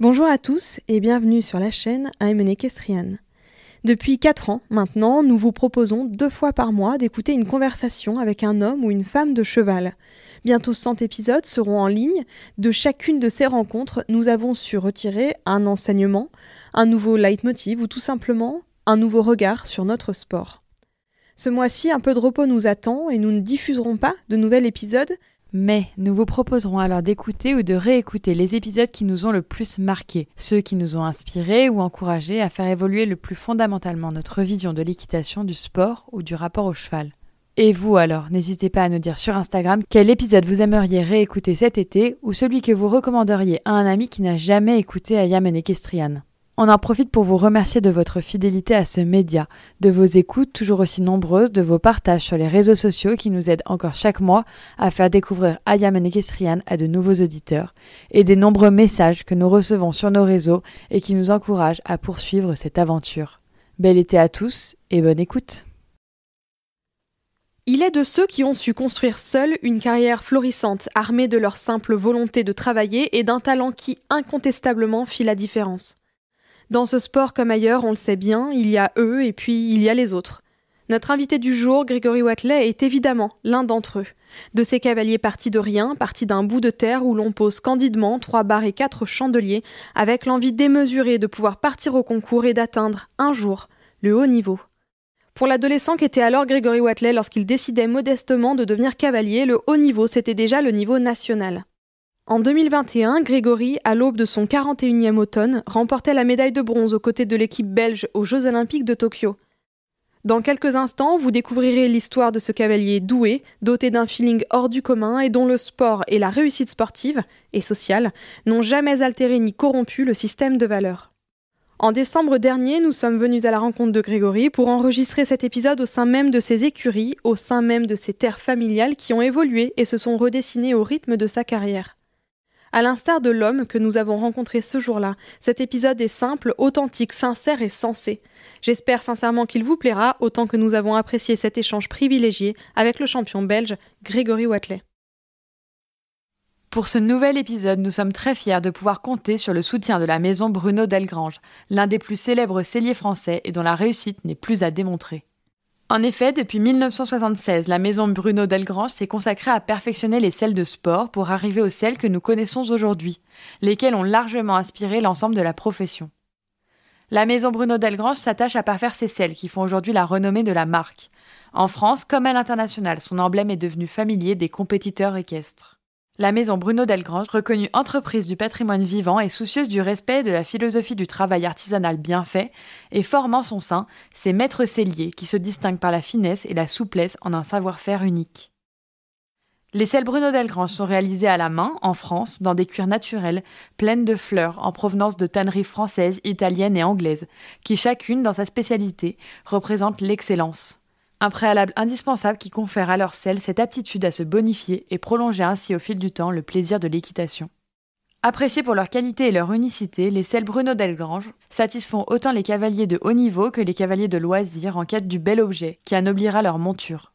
Bonjour à tous et bienvenue sur la chaîne I'm Equestrian. Depuis 4 ans maintenant, nous vous proposons deux fois par mois d'écouter une conversation avec un homme ou une femme de cheval. Bientôt 100 épisodes seront en ligne. De chacune de ces rencontres, nous avons su retirer un enseignement, un nouveau leitmotiv ou tout simplement un nouveau regard sur notre sport. Ce mois-ci, un peu de repos nous attend et nous ne diffuserons pas de nouvel épisode. Mais nous vous proposerons alors d'écouter ou de réécouter les épisodes qui nous ont le plus marqués, ceux qui nous ont inspirés ou encouragés à faire évoluer le plus fondamentalement notre vision de l'équitation, du sport ou du rapport au cheval. Et vous alors, n'hésitez pas à nous dire sur Instagram quel épisode vous aimeriez réécouter cet été ou celui que vous recommanderiez à un ami qui n'a jamais écouté Ayam Equestrian. On en profite pour vous remercier de votre fidélité à ce média, de vos écoutes toujours aussi nombreuses, de vos partages sur les réseaux sociaux qui nous aident encore chaque mois à faire découvrir Ayam Equestrian à de nouveaux auditeurs, et des nombreux messages que nous recevons sur nos réseaux et qui nous encouragent à poursuivre cette aventure. Bel été à tous et bonne écoute! Il est de ceux qui ont su construire seuls une carrière florissante, armée de leur simple volonté de travailler et d'un talent qui incontestablement fit la différence. Dans ce sport comme ailleurs, on le sait bien, il y a eux et puis il y a les autres. Notre invité du jour, Grégory Watley, est évidemment l'un d'entre eux. De ces cavaliers partis de rien, partis d'un bout de terre où l'on pose candidement trois barres et quatre chandeliers, avec l'envie démesurée de pouvoir partir au concours et d'atteindre, un jour, le haut niveau. Pour l'adolescent qu'était alors Grégory Watley lorsqu'il décidait modestement de devenir cavalier, le haut niveau, c'était déjà le niveau national. En 2021, Grégory, à l'aube de son 41e automne, remportait la médaille de bronze aux côtés de l'équipe belge aux Jeux olympiques de Tokyo. Dans quelques instants, vous découvrirez l'histoire de ce cavalier doué, doté d'un feeling hors du commun et dont le sport et la réussite sportive et sociale n'ont jamais altéré ni corrompu le système de valeurs. En décembre dernier, nous sommes venus à la rencontre de Grégory pour enregistrer cet épisode au sein même de ses écuries, au sein même de ses terres familiales qui ont évolué et se sont redessinées au rythme de sa carrière. À l'instar de l'homme que nous avons rencontré ce jour-là, cet épisode est simple, authentique, sincère et sensé. J'espère sincèrement qu'il vous plaira autant que nous avons apprécié cet échange privilégié avec le champion belge Grégory Watley. Pour ce nouvel épisode, nous sommes très fiers de pouvoir compter sur le soutien de la maison Bruno Delgrange, l'un des plus célèbres celliers français et dont la réussite n'est plus à démontrer. En effet, depuis 1976, la maison Bruno Delgrange s'est consacrée à perfectionner les selles de sport pour arriver aux selles que nous connaissons aujourd'hui, lesquelles ont largement inspiré l'ensemble de la profession. La maison Bruno Delgrange s'attache à parfaire ces selles qui font aujourd'hui la renommée de la marque. En France comme à l'international, son emblème est devenu familier des compétiteurs équestres. La maison Bruno Delgrange, reconnue entreprise du patrimoine vivant et soucieuse du respect de la philosophie du travail artisanal bien fait, et formant son sein ses maîtres celliers qui se distinguent par la finesse et la souplesse en un savoir-faire unique. Les selles Bruno Delgrange sont réalisées à la main, en France, dans des cuirs naturels, pleines de fleurs en provenance de tanneries françaises, italiennes et anglaises, qui chacune, dans sa spécialité, représente l'excellence. Un préalable indispensable qui confère à leur sel cette aptitude à se bonifier et prolonger ainsi au fil du temps le plaisir de l'équitation. Appréciés pour leur qualité et leur unicité, les sels Bruno Delgrange satisfont autant les cavaliers de haut niveau que les cavaliers de loisirs en quête du bel objet qui anoblira leur monture.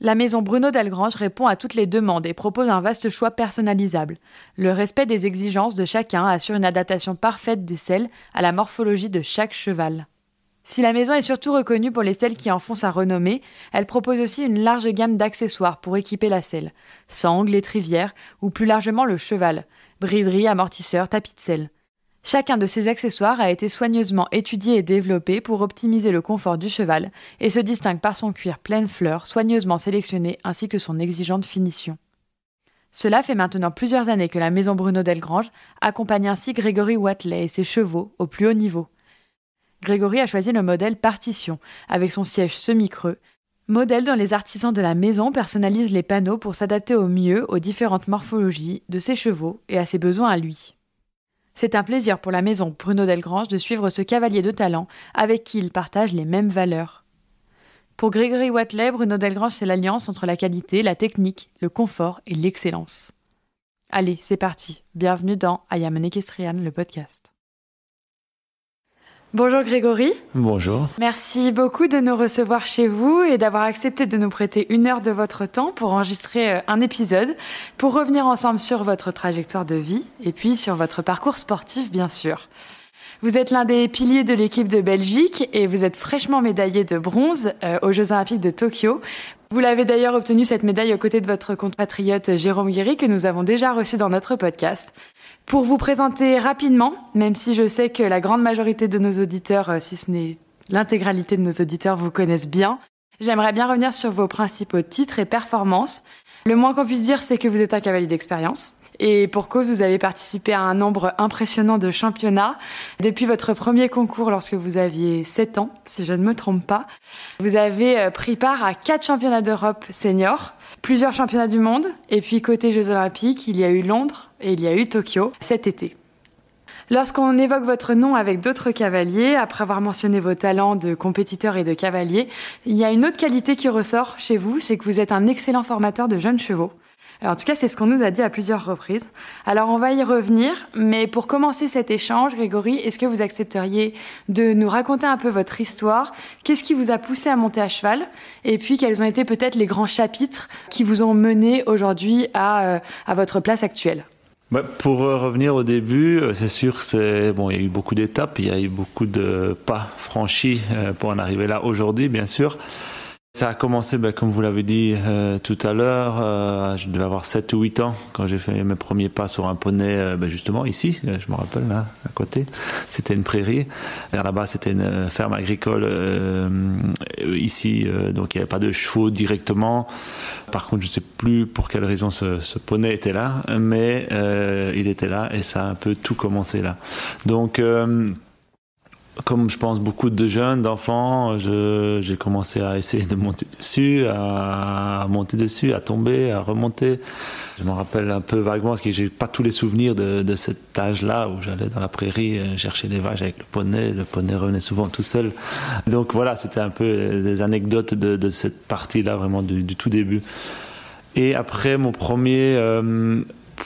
La maison Bruno Delgrange répond à toutes les demandes et propose un vaste choix personnalisable. Le respect des exigences de chacun assure une adaptation parfaite des selles à la morphologie de chaque cheval. Si la maison est surtout reconnue pour les selles qui en font sa renommée, elle propose aussi une large gamme d'accessoires pour équiper la selle. Sangle, étrivière ou plus largement le cheval, briderie, amortisseur, tapis de selle. Chacun de ces accessoires a été soigneusement étudié et développé pour optimiser le confort du cheval et se distingue par son cuir pleine fleur, soigneusement sélectionné ainsi que son exigeante finition. Cela fait maintenant plusieurs années que la maison Bruno Delgrange accompagne ainsi Grégory Watley et ses chevaux au plus haut niveau. Grégory a choisi le modèle partition, avec son siège semi-creux, modèle dont les artisans de la maison personnalisent les panneaux pour s'adapter au mieux aux différentes morphologies de ses chevaux et à ses besoins à lui. C'est un plaisir pour la maison Bruno Delgrange de suivre ce cavalier de talent avec qui il partage les mêmes valeurs. Pour Grégory Watley, Bruno Delgrange, c'est l'alliance entre la qualité, la technique, le confort et l'excellence. Allez, c'est parti. Bienvenue dans I Am an le podcast. Bonjour Grégory. Bonjour. Merci beaucoup de nous recevoir chez vous et d'avoir accepté de nous prêter une heure de votre temps pour enregistrer euh, un épisode, pour revenir ensemble sur votre trajectoire de vie et puis sur votre parcours sportif bien sûr. Vous êtes l'un des piliers de l'équipe de Belgique et vous êtes fraîchement médaillé de bronze euh, aux Jeux Olympiques de Tokyo. Vous l'avez d'ailleurs obtenu cette médaille aux côtés de votre compatriote Jérôme Guéry que nous avons déjà reçu dans notre podcast. Pour vous présenter rapidement, même si je sais que la grande majorité de nos auditeurs, euh, si ce n'est l'intégralité de nos auditeurs, vous connaissent bien, j'aimerais bien revenir sur vos principaux titres et performances. Le moins qu'on puisse dire, c'est que vous êtes un cavalier d'expérience. Et pour cause, vous avez participé à un nombre impressionnant de championnats. Depuis votre premier concours lorsque vous aviez 7 ans, si je ne me trompe pas, vous avez euh, pris part à 4 championnats d'Europe seniors, plusieurs championnats du monde, et puis côté Jeux Olympiques, il y a eu Londres et il y a eu Tokyo cet été. Lorsqu'on évoque votre nom avec d'autres cavaliers, après avoir mentionné vos talents de compétiteur et de cavalier, il y a une autre qualité qui ressort chez vous, c'est que vous êtes un excellent formateur de jeunes chevaux en tout cas, c'est ce qu'on nous a dit à plusieurs reprises. Alors, on va y revenir, mais pour commencer cet échange, Grégory, est-ce que vous accepteriez de nous raconter un peu votre histoire? Qu'est-ce qui vous a poussé à monter à cheval? Et puis, quels ont été peut-être les grands chapitres qui vous ont mené aujourd'hui à, euh, à votre place actuelle? Bah, pour euh, revenir au début, euh, c'est sûr, c'est bon, il y a eu beaucoup d'étapes, il y a eu beaucoup de pas franchis pour en arriver là aujourd'hui, bien sûr. Ça a commencé, ben, comme vous l'avez dit euh, tout à l'heure, euh, je devais avoir 7 ou 8 ans quand j'ai fait mes premiers pas sur un poney, euh, ben, justement ici, je me rappelle, là, à côté. C'était une prairie. Là-bas, c'était une ferme agricole ici, donc il n'y avait pas de chevaux directement. Par contre, je ne sais plus pour quelle raison ce, ce poney était là, mais il était là et ça a un peu tout commencé là. Donc comme je pense beaucoup de jeunes, d'enfants, j'ai commencé à essayer de monter dessus, à monter dessus, à tomber, à remonter. Je me rappelle un peu vaguement, parce que j'ai pas tous les souvenirs de, de cet âge-là où j'allais dans la prairie euh, chercher des vaches avec le poney. Le poney revenait souvent tout seul. Donc voilà, c'était un peu des anecdotes de, de cette partie-là, vraiment du, tout début. Et après, mon premier euh,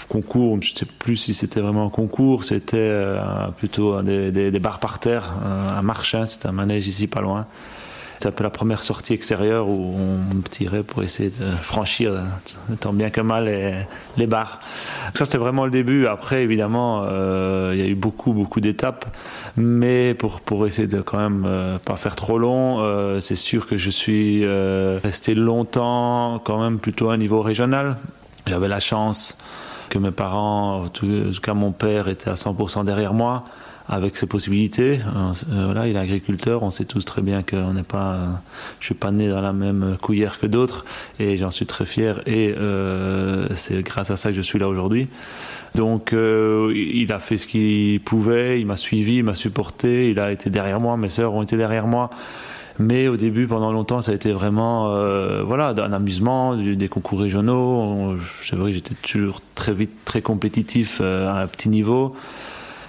concours, je ne sais plus si c'était vraiment un concours, c'était euh, plutôt des, des, des, bars par terre, un, marchin, c'était un manège ici pas loin. C'était un peu la première sortie extérieure où on tirait pour essayer de franchir, tant bien que mal, les, les bars. Ça, c'était vraiment le début. Après, évidemment, euh, il y a eu beaucoup, beaucoup d'étapes. Mais pour, pour essayer de quand même euh, pas faire trop long, euh, c'est sûr que je suis euh, resté longtemps quand même plutôt à un niveau régional. J'avais la chance que mes parents, en tout cas mon père, était à 100% derrière moi avec ses possibilités. Euh, voilà, il est agriculteur, on sait tous très bien qu'on n'est pas, je suis pas né dans la même cuillère que d'autres, et j'en suis très fier. Et euh, c'est grâce à ça que je suis là aujourd'hui. Donc, euh, il a fait ce qu'il pouvait, il m'a suivi, il m'a supporté, il a été derrière moi, mes sœurs ont été derrière moi. Mais au début, pendant longtemps, ça a été vraiment euh, voilà, un amusement, des concours régionaux. C'est vrai que j'étais toujours très vite très compétitif euh, à un petit niveau.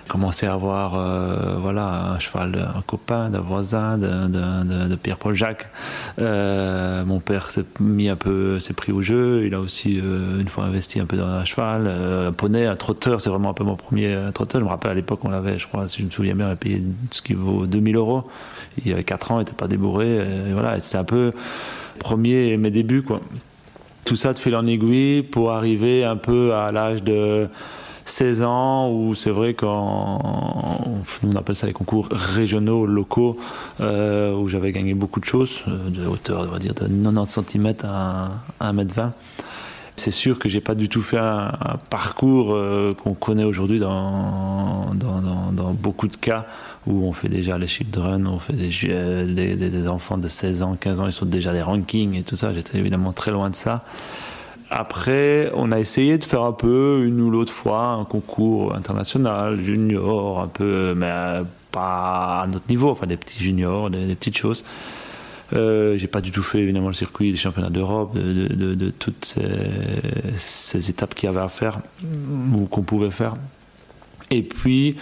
Commencé à avoir euh, voilà un cheval un copain d'un voisin de, Pierre-Paul Jacques. Mon père s'est mis un peu s'est pris au jeu. Il a aussi une fois investi un peu dans un cheval un poney un trotteur. C'est vraiment un peu mon premier trotteur. Je me rappelle à l'époque on l'avait je crois si je me souviens bien on avait payé ce qui vaut 2000 euros il y avait 4 ans il n'était pas débourré et voilà c'était un peu premier mes débuts quoi tout ça de fil en aiguille pour arriver un peu à l'âge de 16 ans où c'est vrai qu'on on appelle ça les concours régionaux, locaux, euh, où j'avais gagné beaucoup de choses, euh, de hauteur, on va dire, de 90 cm à 1m20. C'est sûr que j'ai pas du tout fait un, parcours euh, qu'on connaît aujourd'hui dans dans, beaucoup de cas où on fait déjà les children, on fait des, des, enfants de 16 ans, 15 ans, ils sont déjà des rankings et tout ça. J'étais évidemment très loin de ça. Après, on a essayé de faire un peu, une ou l'autre fois, un concours international, junior, un peu, mais euh, pas à notre niveau, enfin des petits juniors, des, petites choses. Euh, j'ai pas du tout fait évidemment le circuit des championnats d'Europe, de, toutes ces, étapes qu'il y avait à faire ou qu'on pouvait faire. Et puis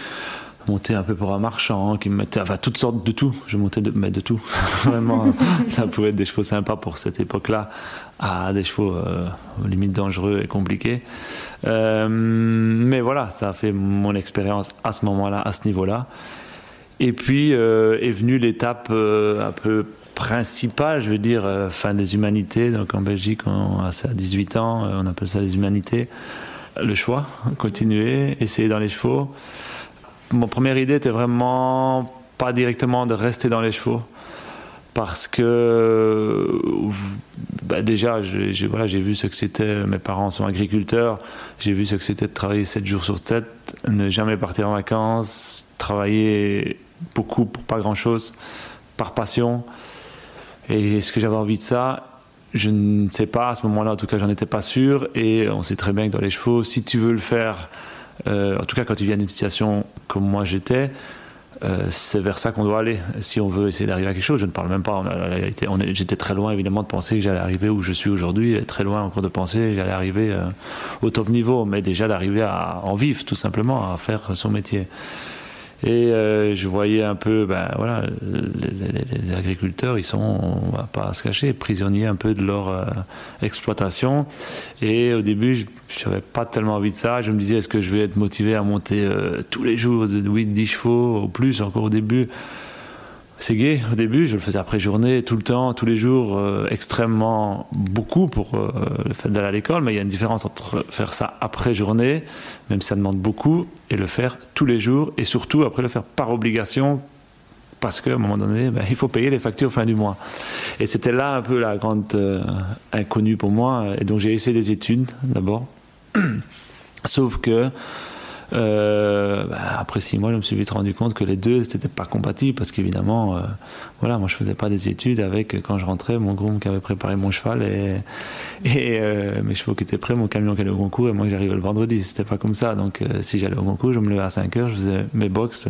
monter un peu pour un marchand qui me mettait enfin toutes sortes de tout je montais de, mais de tout vraiment ça pouvait être des chevaux sympas pour cette époque là à des chevaux euh, limite dangereux et compliqués. Euh, mais voilà, ça a fait mon expérience à ce moment-là, à ce niveau-là. Et puis euh, est venue l'étape un peu principale, je veux dire, fin des humanités. Donc en Belgique, on, à 18 ans, on appelle ça les humanités. Le choix, continuer, essayer dans les chevaux. Mon première idée était vraiment pas directement de rester dans les chevaux parce que bah déjà, j'ai vu ce que c'était. Mes parents sont agriculteurs. J'ai vu ce que c'était de travailler 7 jours sur 7, ne jamais partir en vacances, travailler beaucoup pour pas grand chose, par passion. Et est-ce que j'avais envie de ça? Je ne sais pas. À ce moment-là, en tout cas, j'en étais pas sûr. Et on sait très bien que dans les chevaux, si tu veux le faire, euh, en tout cas quand tu viens d'une situation comme moi j'étais, euh, c'est vers ça qu'on doit aller. Si on veut essayer d'arriver à quelque chose, je ne parle même pas. J'étais très loin évidemment de penser que j'allais arriver où je suis aujourd'hui, très loin encore de penser que j'allais arriver euh, au top niveau, mais déjà d'arriver à en vivre tout simplement, à faire son métier. Et euh, je voyais un peu, ben voilà, les, agriculteurs, ils sont, on va pas se cacher, prisonniers un peu de leur euh, exploitation. Et au début, je n'avais pas tellement envie de ça. Je me disais, est-ce que je vais être motivé à monter euh, tous les jours de 8-10 chevaux, au plus, encore au début? C'est gay au début, je le faisais après journée, tout le temps, tous les jours, euh, extrêmement beaucoup pour euh, le fait d'aller à l'école, mais il y a une différence entre faire ça après journée, même si ça demande beaucoup, et le faire tous les jours, et surtout après le faire par obligation, parce qu'à un moment donné, ben, il faut payer les factures fin du mois. Et c'était là un peu la grande euh, inconnue pour moi, et donc j'ai essayé les études d'abord, sauf que euh, bah, après six mois, je me suis vite rendu compte que les deux n'étaient pas compatibles parce qu'évidemment, euh, voilà, moi je faisais pas des études avec quand je rentrais mon groom qui avait préparé mon cheval et, et euh, mes chevaux qui étaient prêts, mon camion qui allait au concours et moi j'arrivais le vendredi. C'était pas comme ça. Donc si j'allais au concours, je me levais à 5 heures, je faisais mes box,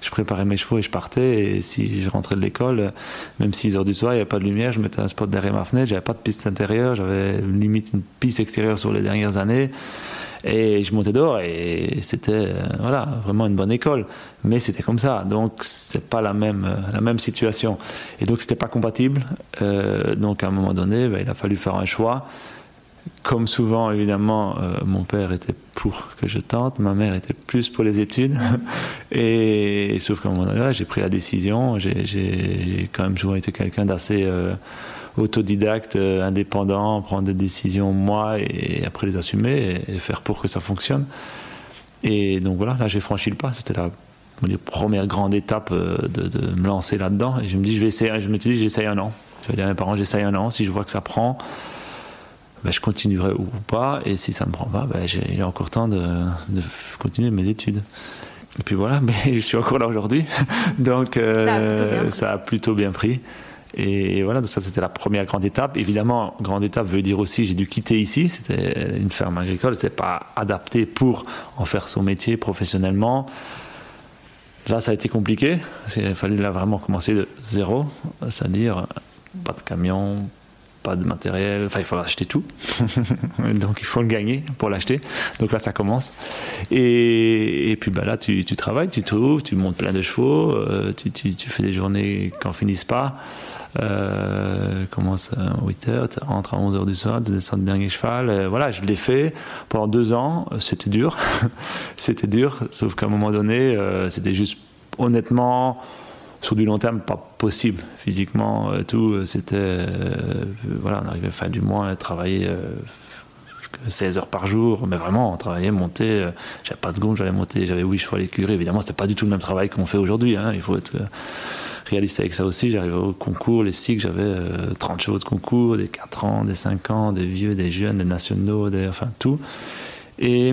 je préparais mes chevaux et je partais. Et si je rentrais de l'école, même 6 heures du soir, il n'y avait pas de lumière, je mettais un spot derrière ma fenêtre, j'avais pas de piste intérieure, j'avais limite une piste extérieure sur les dernières années. Et je montais dehors et c'était euh, voilà, vraiment une bonne école. Mais c'était comme ça. Donc, c'est pas la même, euh, la même situation. Et donc, c'était pas compatible. Euh, donc, à un moment donné, ben, il a fallu faire un choix. Comme souvent, évidemment, mon père était pour que je tente, ma mère était plus pour les études. et, sauf qu'à un moment donné, j'ai pris la décision. J'ai quand même toujours été quelqu'un d'assez autodidacte, euh, indépendant, prendre des décisions moi et, après les assumer et, faire pour que ça fonctionne. Et donc voilà, là j'ai franchi le pas. C'était la première grande étape euh, de, me lancer là-dedans. Et je me dis, je vais essayer. Je me suis dit, j'essaye un an. Je vais dire à mes parents, j'essaye un an. Si je vois que ça prend, ben, je continuerai ou pas. Et si ça ne me prend pas, ben, il est encore temps de, continuer mes études. Et puis voilà, mais je suis encore là aujourd'hui. Donc euh, ça a plutôt bien pris. Et voilà, donc ça c'était la première grande étape. Évidemment, grande étape veut dire aussi j'ai dû quitter ici. C'était une ferme agricole, c'était pas adapté pour en faire son métier professionnellement. Là, ça a été compliqué. Il a fallu là vraiment commencer de zéro, c'est-à-dire pas de camion, pas de matériel. Enfin, il faut acheter tout. Donc, il faut le gagner pour l'acheter. Donc là, ça commence. Et, puis bah, là, tu, travailles, tu trouves, tu montes plein de chevaux, euh, tu, tu, fais des journées qui n'en finissent pas euh, commence à 8 h tu rentres à 11 h du soir, descends le dernier cheval. Euh, voilà, je l'ai fait pendant deux ans. C'était dur. c'était dur, sauf qu'à un moment donné, euh, c'était juste honnêtement sur du long terme pas possible physiquement tout c'était voilà on arrivait fin du mois à travailler 16 heures par jour, mais vraiment, on travaillait, montait, euh, j'avais pas de gond, j'allais monter, j'avais 8 chevaux à l'écurie. Évidemment, c'était pas du tout le même travail qu'on fait aujourd'hui, hein. il faut être euh, réaliste avec ça aussi. J'arrivais au concours, les cycles, j'avais 30 chevaux de concours, des 4 ans, des 5 ans, des vieux, des jeunes, des nationaux, des, enfin tout. Et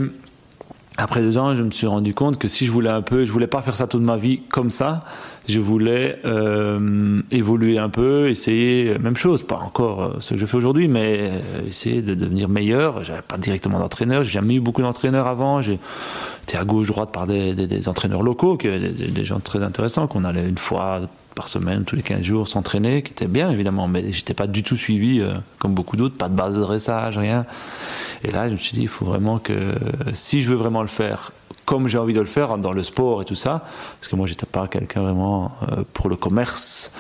après deux ans, je me suis rendu compte que si je voulais un peu, je voulais pas faire ça toute ma vie comme ça. Je voulais euh, évoluer un peu, essayer même chose, pas encore euh, ce que je fais aujourd'hui, mais euh, essayer de devenir meilleur. J'avais pas directement d'entraîneur, j'ai jamais eu beaucoup d'entraîneurs avant. J'étais à gauche droite par des, des, entraîneurs locaux, des, gens très intéressants qu'on allait une fois par semaine, tous les 15 jours, s'entraîner, qui était bien évidemment, mais j'étais pas du tout suivi euh, comme beaucoup d'autres, pas de base de dressage, rien. Et là, je me suis dit, il faut vraiment que, si je veux vraiment le faire, comme j'ai envie de le faire dans le sport et tout ça, parce que moi, j'étais pas quelqu'un vraiment euh, pour le commerce.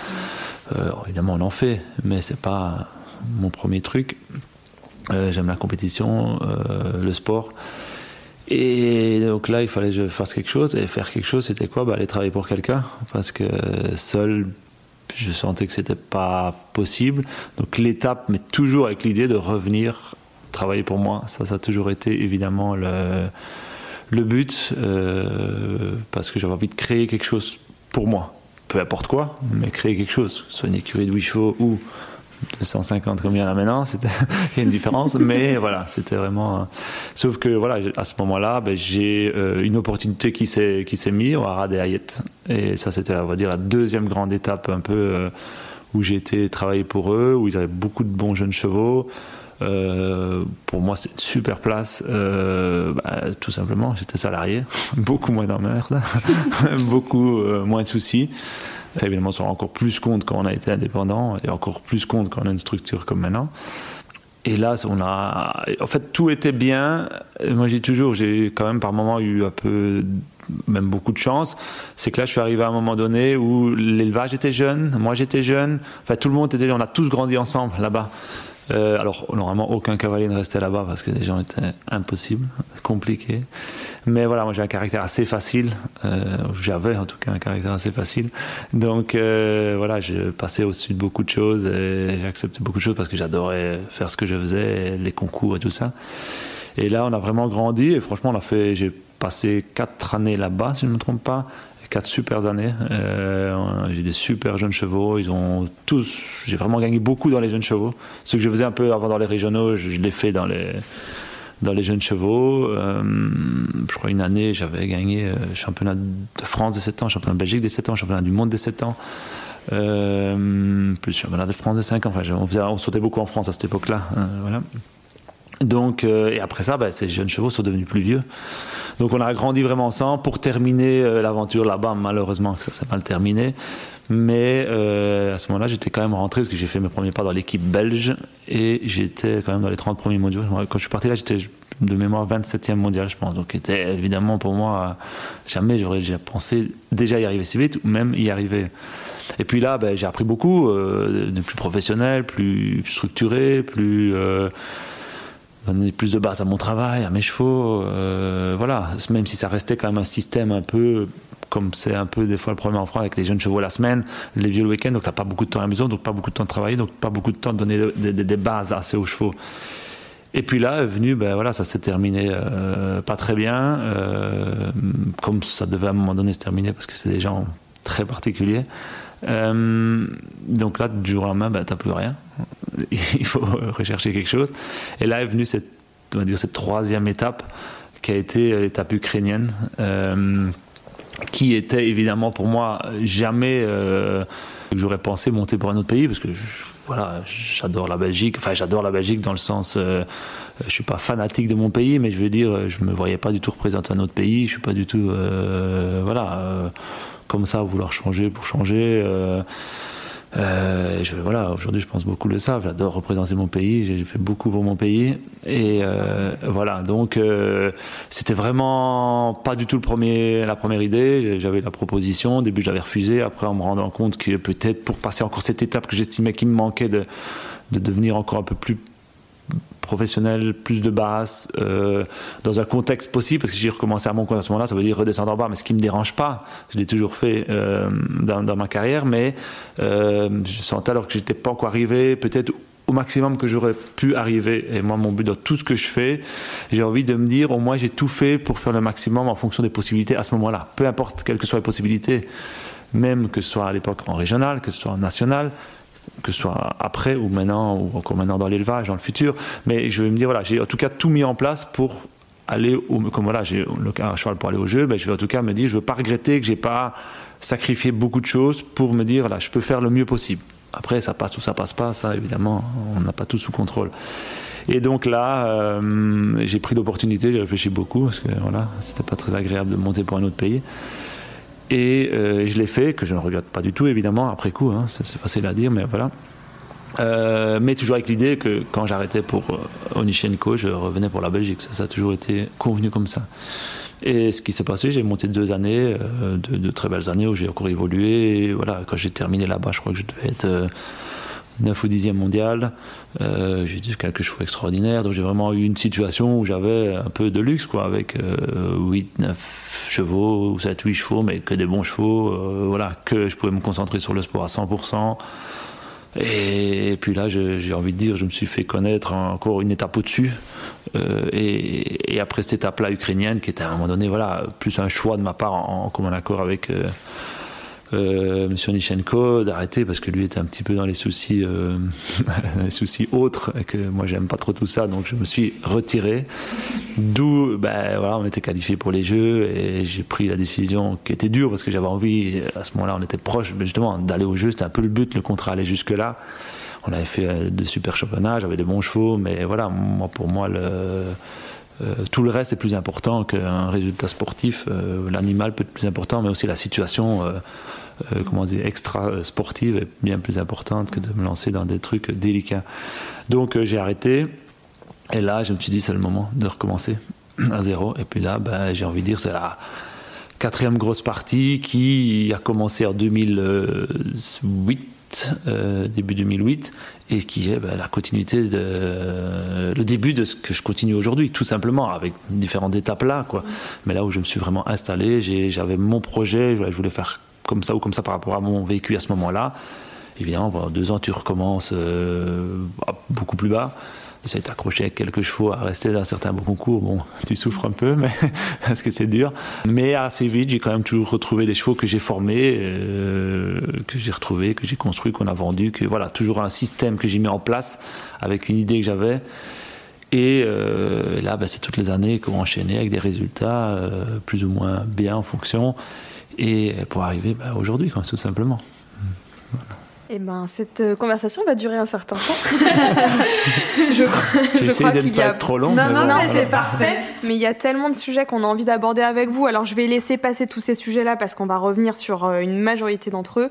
Euh, évidemment, on en fait, mais c'est pas mon premier truc. J'aime la compétition, le sport. Et donc là, il fallait que je fasse quelque chose. Et faire quelque chose, c'était quoi? Bah, Aller travailler pour quelqu'un. Parce que seul, je sentais que c'était pas possible. Donc l'étape, mais toujours avec l'idée de revenir travailler pour moi. Ça, ça a toujours été évidemment le, le but. Euh, parce que j'avais envie de créer quelque chose pour moi. Peu importe quoi, mais créer quelque chose. Soit une écurie de 8 chevaux ou 250 comme il maintenant, il y a une différence, mais voilà, c'était vraiment. Euh... Sauf que voilà, à ce moment-là, ben, j'ai euh, une opportunité qui s'est qui s'est mise au Haras des Hayet, et ça c'était, on va dire, la deuxième grande étape un peu euh, où j'ai été travailler pour eux, où ils avaient beaucoup de bons jeunes chevaux. Pour moi, c'est une super place. Bah, tout simplement, j'étais salarié, beaucoup moins d'emmerde, beaucoup moins de soucis. Ça, évidemment, on se rend encore plus compte quand on a été indépendant et encore plus compte quand on a une structure comme maintenant. Et là, on a, en fait, tout était bien. Moi, j'ai toujours, j'ai quand même par moment eu un peu, même beaucoup de chance. C'est que là, je suis arrivé à un moment donné où l'élevage était jeune, moi j'étais jeune. Enfin, tout le monde était, on a tous grandi ensemble là-bas. Euh, alors, normalement, aucun cavalier ne restait là-bas parce que les gens étaient impossibles, compliqués. Mais voilà, moi j'ai un caractère assez facile. Euh, J'avais en tout cas un caractère assez facile. Donc euh, voilà, j'ai passé au-dessus de beaucoup de choses et j'ai accepté beaucoup de choses parce que j'adorais faire ce que je faisais, les concours et tout ça. Et là, on a vraiment grandi et franchement. J'ai passé quatre années là-bas, si je ne me trompe pas quatre super années. Euh, j'ai des super jeunes chevaux. Ils ont tous. J'ai vraiment gagné beaucoup dans les jeunes chevaux. Ce que je faisais un peu avant dans les régionaux, je, l'ai fait dans les dans les jeunes chevaux. Euh, je crois une année, j'avais gagné euh, championnat de France des 7 ans, championnat de Belgique des 7 ans, championnat du monde des 7 ans. Euh, plus championnat de France des 5 ans. Enfin, on, faisait, on sautait beaucoup en France à cette époque-là. Hein, voilà. Donc, euh, et après ça, bah, ces jeunes chevaux sont devenus plus vieux. Donc, on a grandi vraiment ensemble. Pour terminer euh, l'aventure là-bas, malheureusement, ça s'est mal terminé. Mais euh, à ce moment-là, j'étais quand même rentré parce que j'ai fait mes premiers pas dans l'équipe belge et j'étais quand même dans les 30 premiers mondiaux. Quand je suis parti là, j'étais de mémoire 27e mondial, je pense. Donc, c'était évidemment pour moi, jamais j'aurais pensé déjà y arriver si vite ou même y arriver. Et puis là, ben, j'ai appris beaucoup, euh, de plus professionnel, plus structuré, plus. Donner plus de base à mon travail, à mes chevaux, euh, voilà. Même si ça restait quand même un système un peu comme c'est un peu des fois le problème en France avec les jeunes chevaux la semaine, les vieux le week-end, donc t'as pas beaucoup de temps à la maison, donc pas beaucoup de temps de travailler, donc pas beaucoup de temps de donner des, bases assez aux chevaux. Et puis là est venu, ben voilà, ça s'est terminé euh, pas très bien, euh, comme ça devait à un moment donné se terminer parce que c'est des gens très particuliers. Donc là, du jour au lendemain, ben, t'as plus rien. Il faut rechercher quelque chose. Et là est venue cette, on va dire, cette troisième étape qui a été l'étape ukrainienne. Euh, qui était évidemment pour moi jamais euh, j'aurais pensé monter pour un autre pays parce que voilà j'adore la Belgique enfin j'adore la Belgique dans le sens euh, je suis pas fanatique de mon pays mais je veux dire je me voyais pas du tout représenter un autre pays je suis pas du tout euh, voilà comme ça vouloir changer pour changer euh, je, voilà, aujourd'hui, je pense beaucoup le savent. J'adore représenter mon pays. J'ai fait beaucoup pour mon pays. Et euh, voilà, donc euh, c'était vraiment pas du tout le premier, la première idée. J'avais la proposition. Au début, je l'avais refusé. Après, en me rendant compte que peut-être pour passer encore cette étape que j'estimais qu'il me manquait de, de devenir encore un peu plus professionnel, plus de basse, euh, dans un contexte possible, parce que j'ai recommencé à mon compte à ce moment-là, ça veut dire redescendre en bas, mais ce qui ne me dérange pas, je l'ai toujours fait euh, dans, ma carrière, mais euh, je sentais alors que j'étais pas encore arrivé, peut-être au maximum que j'aurais pu arriver. Et moi, mon but dans tout ce que je fais, j'ai envie de me dire, au moins, j'ai tout fait pour faire le maximum en fonction des possibilités à ce moment-là. Peu importe quelles que soient les possibilités, même que ce soit à l'époque en régional, que ce soit en national, que ce soit après ou maintenant, ou encore maintenant dans l'élevage, dans le futur. Mais je vais me dire, voilà, j'ai en tout cas tout mis en place pour aller, au, comme voilà, j'ai un cheval pour aller au jeu, ben je vais en tout cas me dire, je veux pas regretter que j'ai pas sacrifié beaucoup de choses pour me dire, là, je peux faire le mieux possible. Après, ça passe ou ça passe pas, ça évidemment, on n'a pas tout sous contrôle. Et donc là, euh, j'ai pris l'opportunité, j'ai réfléchi beaucoup parce que voilà, c'était pas très agréable de monter pour un autre pays. Et euh, je l'ai fait, que je ne regrette pas du tout évidemment après coup, hein, c'est facile à dire, mais voilà. Euh, mais toujours avec l'idée que quand j'arrêtais pour euh, Onichenko, je revenais pour la Belgique. Ça, a toujours été convenu comme ça. Et ce qui s'est passé, j'ai monté deux années, euh, de, très belles années où j'ai encore évolué. voilà, quand j'ai terminé là-bas, je crois que je devais être 9 ou 10e mondial. j'ai eu quelques chevaux extraordinaires. Donc j'ai vraiment eu une situation où j'avais un peu de luxe, quoi, avec 8, 9 chevaux, ou 7, 8 chevaux, mais que des bons chevaux. voilà, que je pouvais me concentrer sur le sport à 100%. Et, puis là, j'ai envie de dire, je me suis fait connaître encore une étape au-dessus. Euh, et, après cette étape-là ukrainienne, qui était à un moment donné, voilà, plus un choix de ma part en, commun accord avec euh, euh, M. Nishenko d'arrêter parce que lui était un petit peu dans les soucis, euh, les soucis autres et que moi j'aime pas trop tout ça, donc je me suis retiré. D'où, ben voilà, on était qualifié pour les Jeux et j'ai pris la décision qui était dure parce que j'avais envie. À ce moment-là, on était proche, justement, d'aller aux Jeux. C'était un peu le but, le contrat allait jusque là. On avait fait euh, de super championnats, j'avais des bons chevaux, mais voilà, moi pour moi euh, tout le reste est plus important qu'un résultat sportif. L'animal peut être plus important, mais aussi la situation, comment dire, extra sportive est bien plus importante que de me lancer dans des trucs délicats. Donc j'ai arrêté. Et là, je me suis dit, c'est le moment de recommencer à zéro. Et puis là, ben, j'ai envie de dire, c'est la quatrième grosse partie qui a commencé en 2008 euh, début 2008, et qui est ben, la continuité, de, le début de ce que je continue aujourd'hui, tout simplement, avec différentes étapes là, quoi. Mais là où je me suis vraiment installé, j'avais mon projet, je voulais faire comme ça ou comme ça par rapport à mon vécu à ce moment-là. Évidemment, pendant deux ans, tu recommences euh, beaucoup plus bas ça été accroché avec quelques chevaux à rester dans certains bons concours. Bon, tu souffres un peu, mais parce que c'est dur. Mais assez vite, j'ai quand même toujours retrouvé des chevaux que j'ai formés, euh, que j'ai retrouvés, que j'ai construits, qu'on a vendus, que voilà, toujours un système que j'ai mis en place avec une idée que j'avais. Et euh, là, bah, c'est toutes les années qu'on enchaîné avec des résultats plus ou moins bien en fonction, et pour arriver bah, aujourd'hui, tout simplement. Voilà. Eh ben, cette euh, conversation va durer un certain temps. J'essaie de ne pas être trop long. Non, non, non, c'est parfait. Mais il y a tellement de sujets qu'on a envie d'aborder avec vous. Alors, je vais laisser passer tous ces sujets-là parce qu'on va revenir sur euh, une majorité d'entre eux.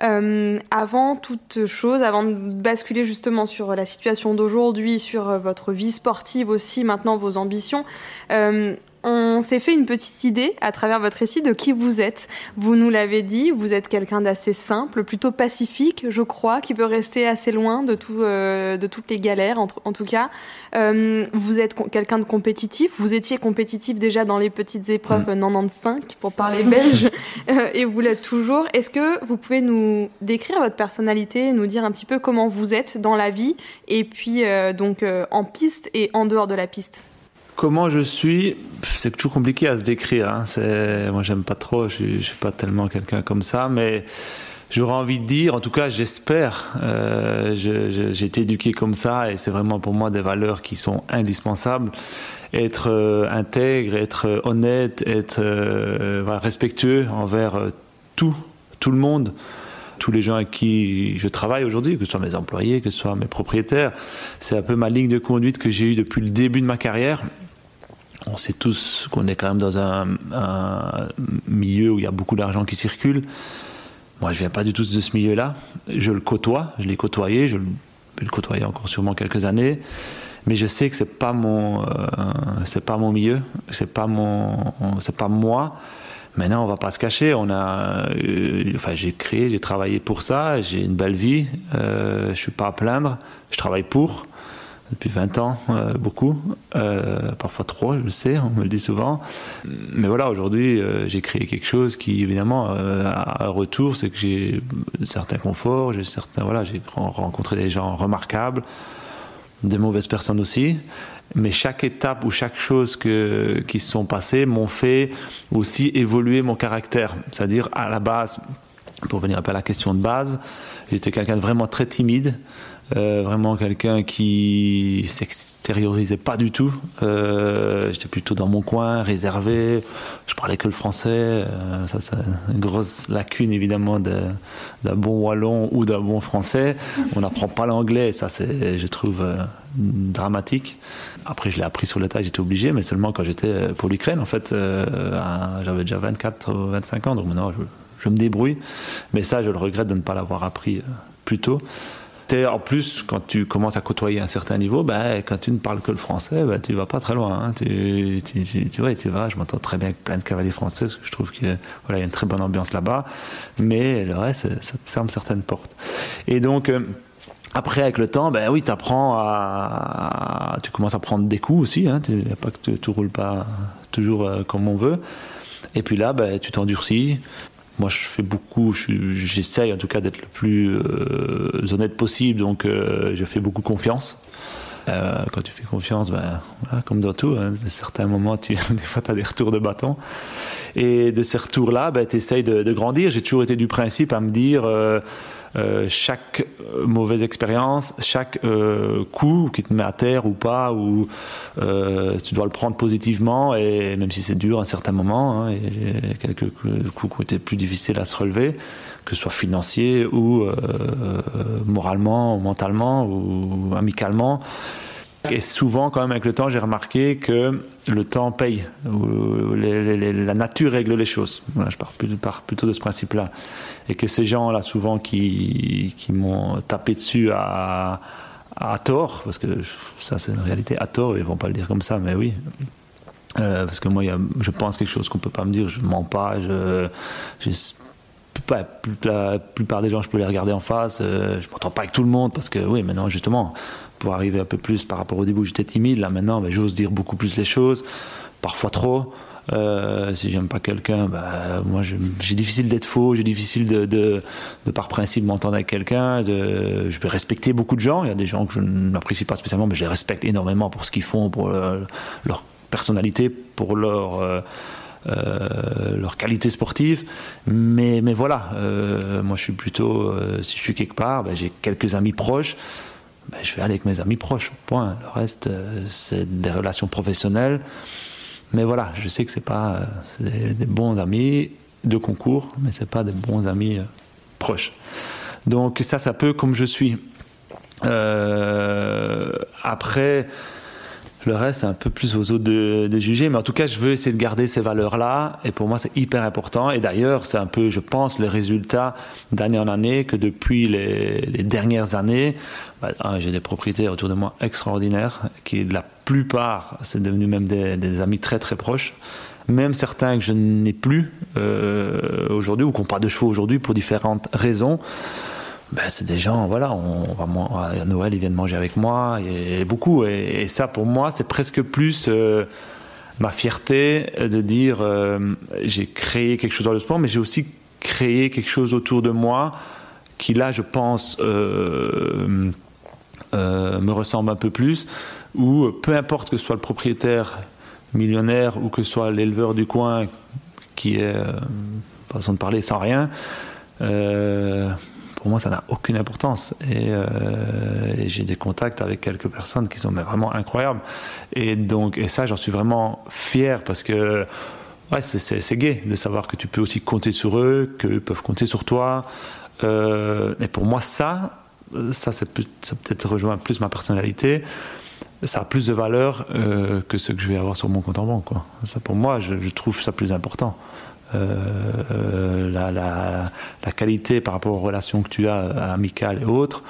Euh, avant toute chose, avant de basculer justement sur la situation d'aujourd'hui, sur votre vie sportive aussi, maintenant vos ambitions, on s'est fait une petite idée à travers votre récit de qui vous êtes. Vous nous l'avez dit, vous êtes quelqu'un d'assez simple, plutôt pacifique, je crois, qui peut rester assez loin de, tout, euh, de toutes les galères, en, tout cas. Euh, vous êtes quelqu'un de compétitif. Vous étiez compétitif déjà dans les petites épreuves 95, mm. pour parler belge, euh, et vous l'êtes toujours. Est-ce que vous pouvez nous décrire votre personnalité, nous dire un petit peu comment vous êtes dans la vie, et puis donc en piste et en dehors de la piste? Comment je suis, c'est toujours compliqué à se décrire. Hein. Moi, j'aime pas trop, je, ne suis pas tellement quelqu'un comme ça, mais j'aurais envie de dire, en tout cas, j'espère. Euh, j'ai été éduqué comme ça et c'est vraiment pour moi des valeurs qui sont indispensables. Être euh, intègre, être honnête, être euh, respectueux envers tout, tout le monde tous les gens avec qui je travaille aujourd'hui, que ce soit mes employés, que ce soit mes propriétaires. C'est un peu ma ligne de conduite que j'ai eue depuis le début de ma carrière on sait tous qu'on est quand même dans un, milieu où il y a beaucoup d'argent qui circule. Moi, je viens pas du tout de ce milieu-là. Je le côtoie, je l'ai côtoyé, je vais le côtoyer encore sûrement quelques années. Mais je sais que c'est pas mon, euh, c'est pas mon milieu, c'est pas mon, c'est pas moi. Maintenant, on va pas se cacher. On a, euh, enfin, j'ai créé, j'ai travaillé pour ça. J'ai une belle vie. Euh, je suis pas à plaindre. Je travaille pour. Depuis 20 ans, euh, beaucoup, euh, parfois trop, je le sais, on me le dit souvent. Mais voilà, aujourd'hui, euh, j'ai créé quelque chose qui, évidemment, a un retour, c'est que j'ai certains conforts, j'ai certains, voilà, j'ai rencontré des gens remarquables, des mauvaises personnes aussi. Mais chaque étape ou chaque chose que, qui se sont passées m'ont fait aussi évoluer mon caractère. C'est-à-dire, à la base, pour venir un peu à la question de base, j'étais quelqu'un de vraiment très timide. Euh, vraiment quelqu'un qui s'extériorisait pas du tout. Euh, J'étais plutôt dans mon coin, réservé. Je parlais que le français. Euh, ça, c'est une grosse lacune évidemment d'un bon wallon ou d'un bon français. On n'apprend pas l'anglais. Ça, c'est, je trouve, dramatique. Après, je l'ai appris sur le tas. J'étais obligé, mais seulement quand j'étais pour l'Ukraine. En fait, j'avais déjà 24 ou 25 ans, donc maintenant je, me débrouille. Mais ça, je le regrette de ne pas l'avoir appris plus tôt en plus, quand tu commences à côtoyer un certain niveau, ben, quand tu ne parles que le français, ben, tu vas pas très loin. Hein. Tu, tu, tu vas, je m'entends très bien avec plein de cavaliers français, parce que je trouve qu'il voilà, y a une très bonne ambiance là-bas, mais le reste, ça te ferme certaines portes. Et donc, euh, après, avec le temps, ben oui, tu apprends à, Tu commences à prendre des coups aussi, hein, tu, pas que tout roule pas toujours euh, comme on veut. Et puis là, ben, tu t'endurcis, moi, je fais beaucoup, j'essaye en tout cas d'être le plus euh, honnête possible, donc euh, je fais beaucoup confiance. Euh, quand tu fais confiance, ben, comme dans tout, hein, à certains moments, tu, des fois, tu as des retours de bâton. Et de ces retours-là, ben, tu essayes de, de, grandir. J'ai toujours été du principe à me dire euh, chaque euh, mauvaise expérience, chaque euh, coup qui te met à terre ou pas, ou tu dois le prendre positivement, et même si c'est dur à un certain moment, hein, et quelques coups qui ont été plus difficiles à se relever, que ce soit financier ou moralement, ou mentalement, ou amicalement. Et souvent, quand même, avec le temps, j'ai remarqué que le temps paye. la nature règle les choses. je pars plutôt de ce principe-là et que ces gens-là, souvent, qui, m'ont tapé dessus à, tort, parce que ça c'est une réalité à tort, ils vont pas le dire comme ça, mais oui. Euh, parce que moi, je pense quelque chose qu'on peut pas me dire, je mens pas, la plupart des gens, je peux les regarder en face, euh, je m'entends pas avec tout le monde, parce que oui, maintenant, justement, pour arriver un peu plus par rapport au début, j'étais timide, là maintenant, ben, j'ose dire beaucoup plus les choses, parfois trop. Euh, si j'aime pas quelqu'un, bah, moi j'ai difficile d'être faux, j'ai difficile de, de, par principe m'entendre avec quelqu'un. Je peux respecter beaucoup de gens. Il y a des gens que je n'apprécie pas spécialement, mais je les respecte énormément pour ce qu'ils font, pour leur personnalité, pour leur euh, euh, leur qualité sportive. Mais, mais voilà, moi je suis plutôt, si je suis quelque part, ben, j'ai quelques amis proches. Ben, je vais aller avec mes amis proches, point. Le reste, c'est des relations professionnelles. Mais voilà, je sais que c'est pas des, des, bons amis de concours, mais c'est pas des bons amis euh, proches. Donc ça, ça peut comme je suis. Euh, après, le reste, c'est un peu plus aux autres de, de, juger. Mais en tout cas, je veux essayer de garder ces valeurs-là. Et pour moi, c'est hyper important. Et d'ailleurs, c'est un peu, je pense, le résultat d'année en année que depuis les, les dernières années, bah, j'ai des propriétaires autour de moi extraordinaires qui, la plupart, c'est devenu même des, des, amis très très proches. Même certains que je n'ai plus euh, aujourd'hui ou n'ont pas de chevaux aujourd'hui pour différentes raisons ben, c'est des gens, voilà, à Noël, ils viennent manger avec moi, et, beaucoup. Et, et, ça, pour moi, c'est presque plus euh, ma fierté de dire euh, j'ai créé quelque chose dans le sport, mais j'ai aussi créé quelque chose autour de moi qui, là, je pense, euh, me ressemble un peu plus, où peu importe que ce soit le propriétaire millionnaire ou que ce soit l'éleveur du coin qui est, façon de parler, sans rien. Pour moi, ça n'a aucune importance. Et, euh, et j'ai des contacts avec quelques personnes qui sont vraiment incroyables. Et donc, et ça, j'en suis vraiment fier parce que ouais, c'est gai de savoir que tu peux aussi compter sur eux, qu'eux peuvent compter sur toi. Euh, et pour moi, ça, ça, ça peut-être rejoint plus ma personnalité. Ça a plus de valeur euh, que ce que je vais avoir sur mon compte en banque. Ça, pour moi, je, je trouve ça plus important. Euh, la, la, qualité par rapport aux relations que tu as amicales et autres.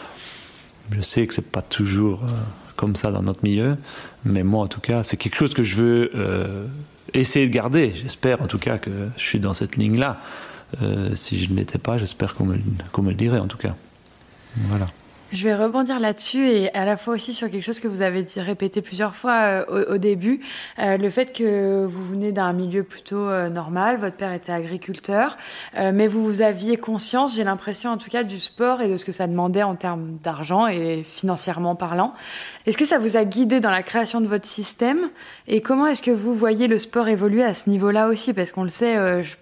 Je sais que c'est pas toujours euh, comme ça dans notre milieu, mais moi en tout cas, c'est quelque chose que je veux euh, essayer de garder. J'espère en tout cas que je suis dans cette ligne-là. Euh, si je ne l'étais pas, j'espère qu'on me, me, le dirait en tout cas. Voilà. Je vais rebondir là-dessus et à la fois aussi sur quelque chose que vous avez répété plusieurs fois euh, au, début, euh, le fait que vous venez d'un milieu plutôt euh, normal, votre père était agriculteur, mais vous, vous aviez conscience, j'ai l'impression en tout cas, du sport et de ce que ça demandait en termes d'argent et financièrement parlant. Est-ce que ça vous a guidé dans la création de votre système et comment est-ce que vous voyez le sport évoluer à ce niveau-là aussi? Parce qu'on le sait, je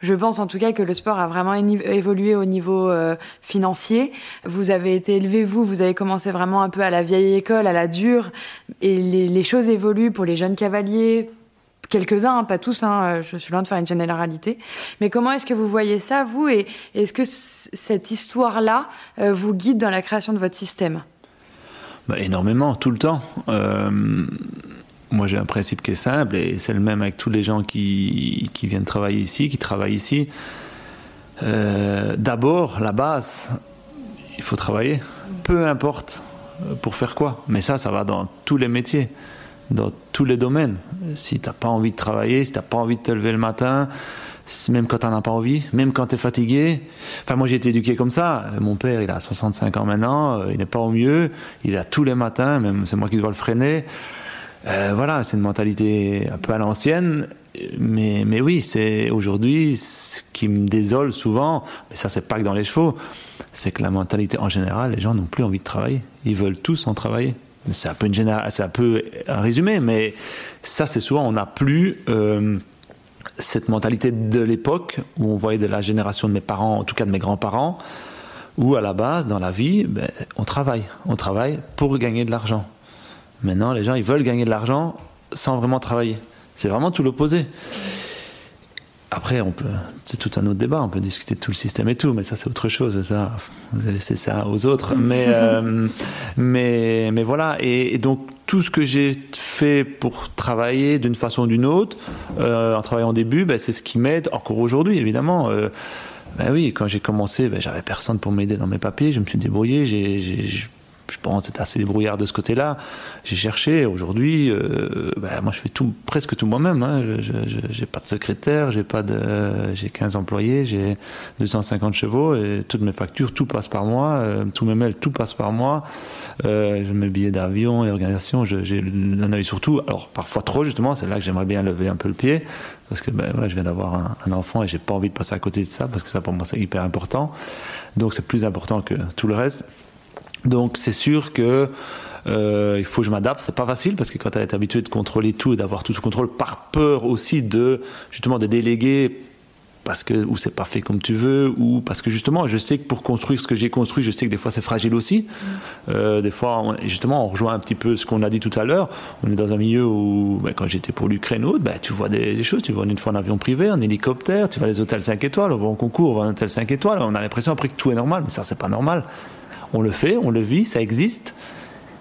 je pense en tout cas que le sport a vraiment évolué au niveau euh, financier. Vous avez été élevé, vous, vous avez commencé vraiment un peu à la vieille école, à la dure, et les, choses évoluent pour les jeunes cavaliers. Quelques-uns, hein, pas tous, hein, je suis loin de faire une généralité. Mais comment est-ce que vous voyez ça, vous, et est-ce que cette histoire-là euh, vous guide dans la création de votre système? Bah, Énormément, tout le temps. Euh moi j'ai un principe qui est simple et c'est le même avec tous les gens qui, viennent travailler ici, qui travaillent ici. Euh, D'abord, la base, il faut travailler, peu importe pour faire quoi. Mais ça, ça va dans tous les métiers, dans tous les domaines. Si tu n'as pas envie de travailler, si tu n'as pas envie de te lever le matin, même quand tu n'en as pas envie, même quand tu es fatigué. Enfin, moi j'ai été éduqué comme ça. Mon père, il a 65 ans maintenant, il n'est pas au mieux, il a tous les matins, même c'est moi qui dois le freiner. Euh, voilà, c'est une mentalité un peu à l'ancienne, mais, mais oui, c'est aujourd'hui ce qui me désole souvent, mais ça c'est pas que dans les chevaux, c'est que la mentalité en général, les gens n'ont plus envie de travailler. Ils veulent tous en travailler. C'est un peu une général, c'est un peu résumé, mais ça c'est souvent on n'a plus euh, cette mentalité de l'époque où on voyait de la génération de mes parents, en tout cas de mes grands-parents, où à la base dans la vie, ben, on travaille, on travaille pour gagner de l'argent. Maintenant, les gens, ils veulent gagner de l'argent sans vraiment travailler. C'est vraiment tout l'opposé. Après, on peut, c'est tout un autre débat. On peut discuter de tout le système et tout, mais ça, c'est autre chose. Ça, je vais laisser ça aux autres. Mais, euh, mais, mais voilà. Et, et, donc, tout ce que j'ai fait pour travailler d'une façon ou d'une autre, euh, en travaillant au début, ben, c'est ce qui m'aide encore aujourd'hui, évidemment. Euh, ben oui, quand j'ai commencé, ben, j'avais personne pour m'aider dans mes papiers. Je me suis débrouillé. J'ai je pense c'est assez débrouillard de ce côté-là. J'ai cherché. Aujourd'hui, euh, ben, moi, je fais tout, presque tout moi-même. Hein. Je n'ai pas de secrétaire, j'ai pas de, j'ai 15 employés, j'ai 250 chevaux et toutes mes factures, tout passe par moi. Euh, tous mes mails, tout passe par moi. Euh, je mets billets d'avion et organisation. J'ai un œil sur tout. Alors parfois trop justement. C'est là que j'aimerais bien lever un peu le pied parce que ben, voilà, je viens d'avoir un, un, enfant et j'ai pas envie de passer à côté de ça parce que ça pour moi c'est hyper important. Donc c'est plus important que tout le reste. Donc c'est sûr que euh, il faut que je m'adapte. C'est pas facile parce que quand tu es habitué de contrôler tout et d'avoir tout ce contrôle, par peur aussi de justement de déléguer parce que ou c'est pas fait comme tu veux ou parce que justement je sais que pour construire ce que j'ai construit je sais que des fois c'est fragile aussi. Euh, des fois justement on rejoint un petit peu ce qu'on a dit tout à l'heure. On est dans un milieu où ben, quand j'étais pour l'Ukraine ou autre ben, tu vois des, des, choses. Tu vois une fois un avion privé un hélicoptère tu vois les hôtels 5 étoiles on va en concours on va un hôtel 5 étoiles. On a l'impression après que tout est normal. Mais ça c'est pas normal on le fait, on le vit, ça existe,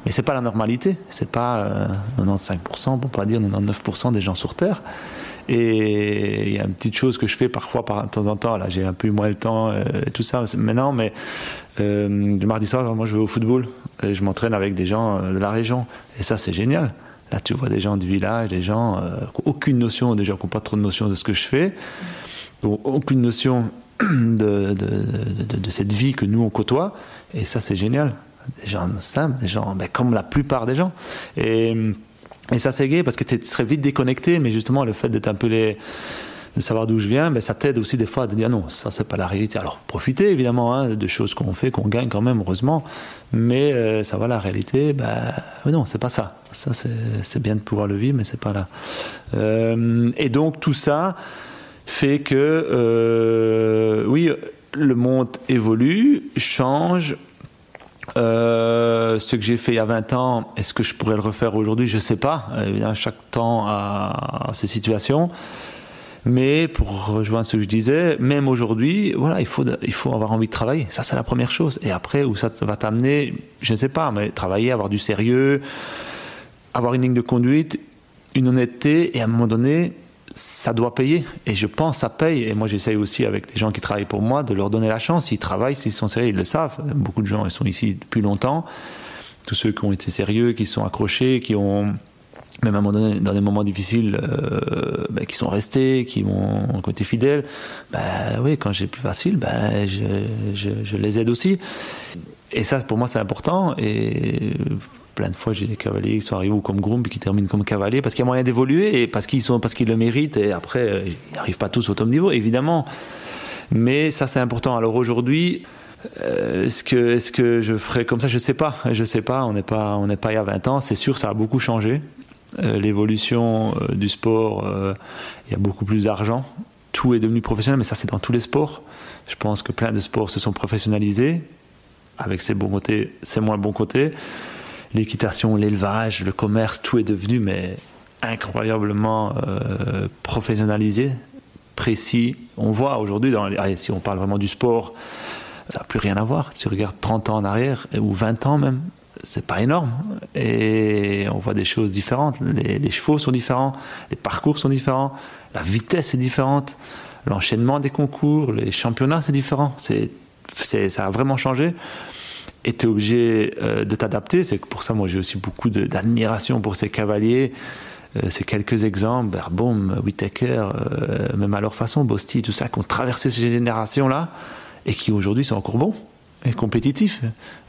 mais c'est pas la normalité. C'est pas euh, 95%, pour pas dire 99% des gens sur Terre. Et il y a une petite chose que je fais parfois par, de temps en temps. Là, j'ai un peu moins le temps euh, et tout ça maintenant, mais euh, le mardi soir, moi, je vais au football et je m'entraîne avec des gens euh, de la région. Et ça, c'est génial. Là, tu vois des gens du village, des gens euh, qui n'ont aucune notion, des gens qui n'ont pas trop de notion de ce que je fais, aucune notion de, de, de, de, cette vie que nous on côtoie. Et ça, c'est génial. Des gens simples, des gens ben, comme la plupart des gens. Et, et ça, c'est gay parce que tu serais vite déconnecté, mais justement, le fait d'être un peu les de savoir d'où je viens, ben, ça t'aide aussi des fois te dire non, ça c'est pas la réalité. Alors profiter évidemment hein, de choses qu'on fait, qu'on gagne quand même, heureusement, mais euh, ça va la réalité, ben non, c'est pas ça. Ça c'est bien de pouvoir le vivre, mais c'est pas là. Euh, et donc tout ça fait que euh, oui, le monde évolue, change. Euh, ce que j'ai fait il y a 20 ans, est-ce que je pourrais le refaire aujourd'hui? Je ne sais pas. Évidemment, chaque temps a ses situations. Mais pour rejoindre ce que je disais, même aujourd'hui, voilà, il faut, il faut avoir envie de travailler. Ça, c'est la première chose. Et après, où ça va t'amener, je ne sais pas, mais travailler, avoir du sérieux, avoir une ligne de conduite, une honnêteté, et à un moment donné, ça doit payer. Et je pense ça paye. Et moi, j'essaye aussi avec les gens qui travaillent pour moi de leur donner la chance. S'ils travaillent, s'ils sont sérieux, ils le savent. Beaucoup de gens, ils sont ici depuis longtemps. Tous ceux qui ont été sérieux, qui sont accrochés, qui ont, même dans des moments difficiles, euh, ben, qui sont restés, qui ont, qui ont été fidèles, ben oui, quand j'ai plus facile, je, je, je, les aide aussi. Et ça, pour moi, c'est important. Et plein de fois, j'ai des cavaliers qui sont arrivés comme groom qui terminent comme cavaliers parce qu'il y a moyen d'évoluer et parce qu'ils sont, parce qu'ils le méritent. Et après, ils n'arrivent pas tous au top niveau, évidemment. Mais ça, c'est important. Alors aujourd'hui, euh, est-ce que, est-ce que je ferais comme ça? Je sais pas. Je sais pas. On n'est pas, on n'est pas il y a 20 ans. C'est sûr, ça a beaucoup changé. Euh, l'évolution euh, du sport, il y a beaucoup plus d'argent. Tout est devenu professionnel, mais ça, c'est dans tous les sports. Je pense que plein de sports se sont professionnalisés, avec ses bons côtés, ses moins bons côtés. L'équitation, l'élevage, le commerce, tout est devenu mais incroyablement professionnalisé, précis. On voit aujourd'hui, si on parle vraiment du sport, ça n'a plus rien à voir. Si tu regardes 30 ans en arrière, ou 20 ans même, c'est pas énorme. Et on voit des choses différentes. Les, chevaux sont différents, les parcours sont différents, la vitesse est différente, l'enchaînement des concours, les championnats, c'est différent. C'est, ça a vraiment changé. Et obligé euh, de t'adapter. C'est pour ça, moi, j'ai aussi beaucoup d'admiration pour ces cavaliers. Euh, ces quelques exemples, Berbaum, Whittaker, euh, même à leur façon, Bosti, tout ça, qui ont traversé ces générations-là et qui aujourd'hui sont encore bons et compétitifs.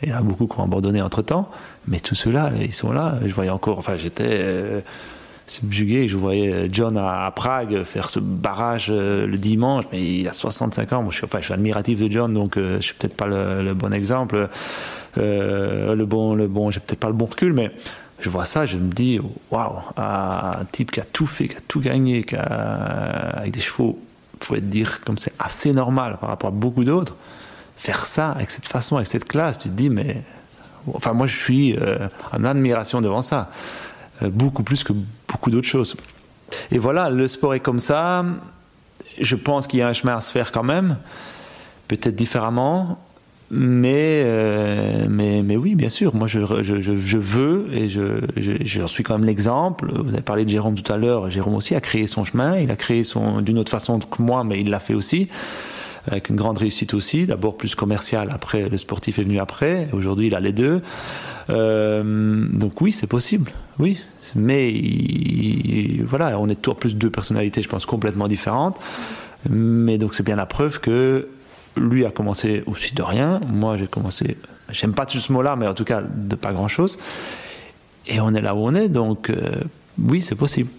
il y en a beaucoup qui ont abandonné entre temps, mais tous ceux-là, ils sont là. Je voyais encore, enfin, j'étais subjugué, je voyais John à, Prague faire ce barrage euh, le dimanche, mais il a 65 ans. Moi, je suis, enfin, je suis admiratif de John, donc euh, je suis peut-être pas le, bon exemple, le bon, le bon, j'ai peut-être pas le bon recul, mais je vois ça, je me dis, waouh, un type qui a tout fait, qui a tout gagné, qui a, avec des chevaux faut dire comme c'est assez normal par rapport à beaucoup d'autres, faire ça avec cette façon, avec cette classe, tu te dis, mais. Enfin, moi, je suis euh, en admiration devant ça, euh, beaucoup plus que beaucoup d'autres choses. Et voilà, le sport est comme ça. Je pense qu'il y a un chemin à se faire quand même, peut-être différemment. Mais, euh, mais, mais oui, bien sûr, moi je, je, je, veux et je, je, suis quand même l'exemple. Vous avez parlé de Jérôme tout à l'heure. Jérôme aussi a créé son chemin. Il a créé son d'une autre façon que moi, mais il l'a fait aussi avec une grande réussite aussi. D'abord plus commercial, après le sportif est venu après. Aujourd'hui, il a les deux. Euh, donc oui, c'est possible. Oui, mais voilà, on est toujours plus deux personnalités, je pense, complètement différentes. Mais donc c'est bien la preuve que lui a commencé aussi de rien. Moi, j'ai commencé, j'aime pas ce mot-là, mais en tout cas de pas grand-chose. Et on est là où on est, donc euh, oui, c'est possible.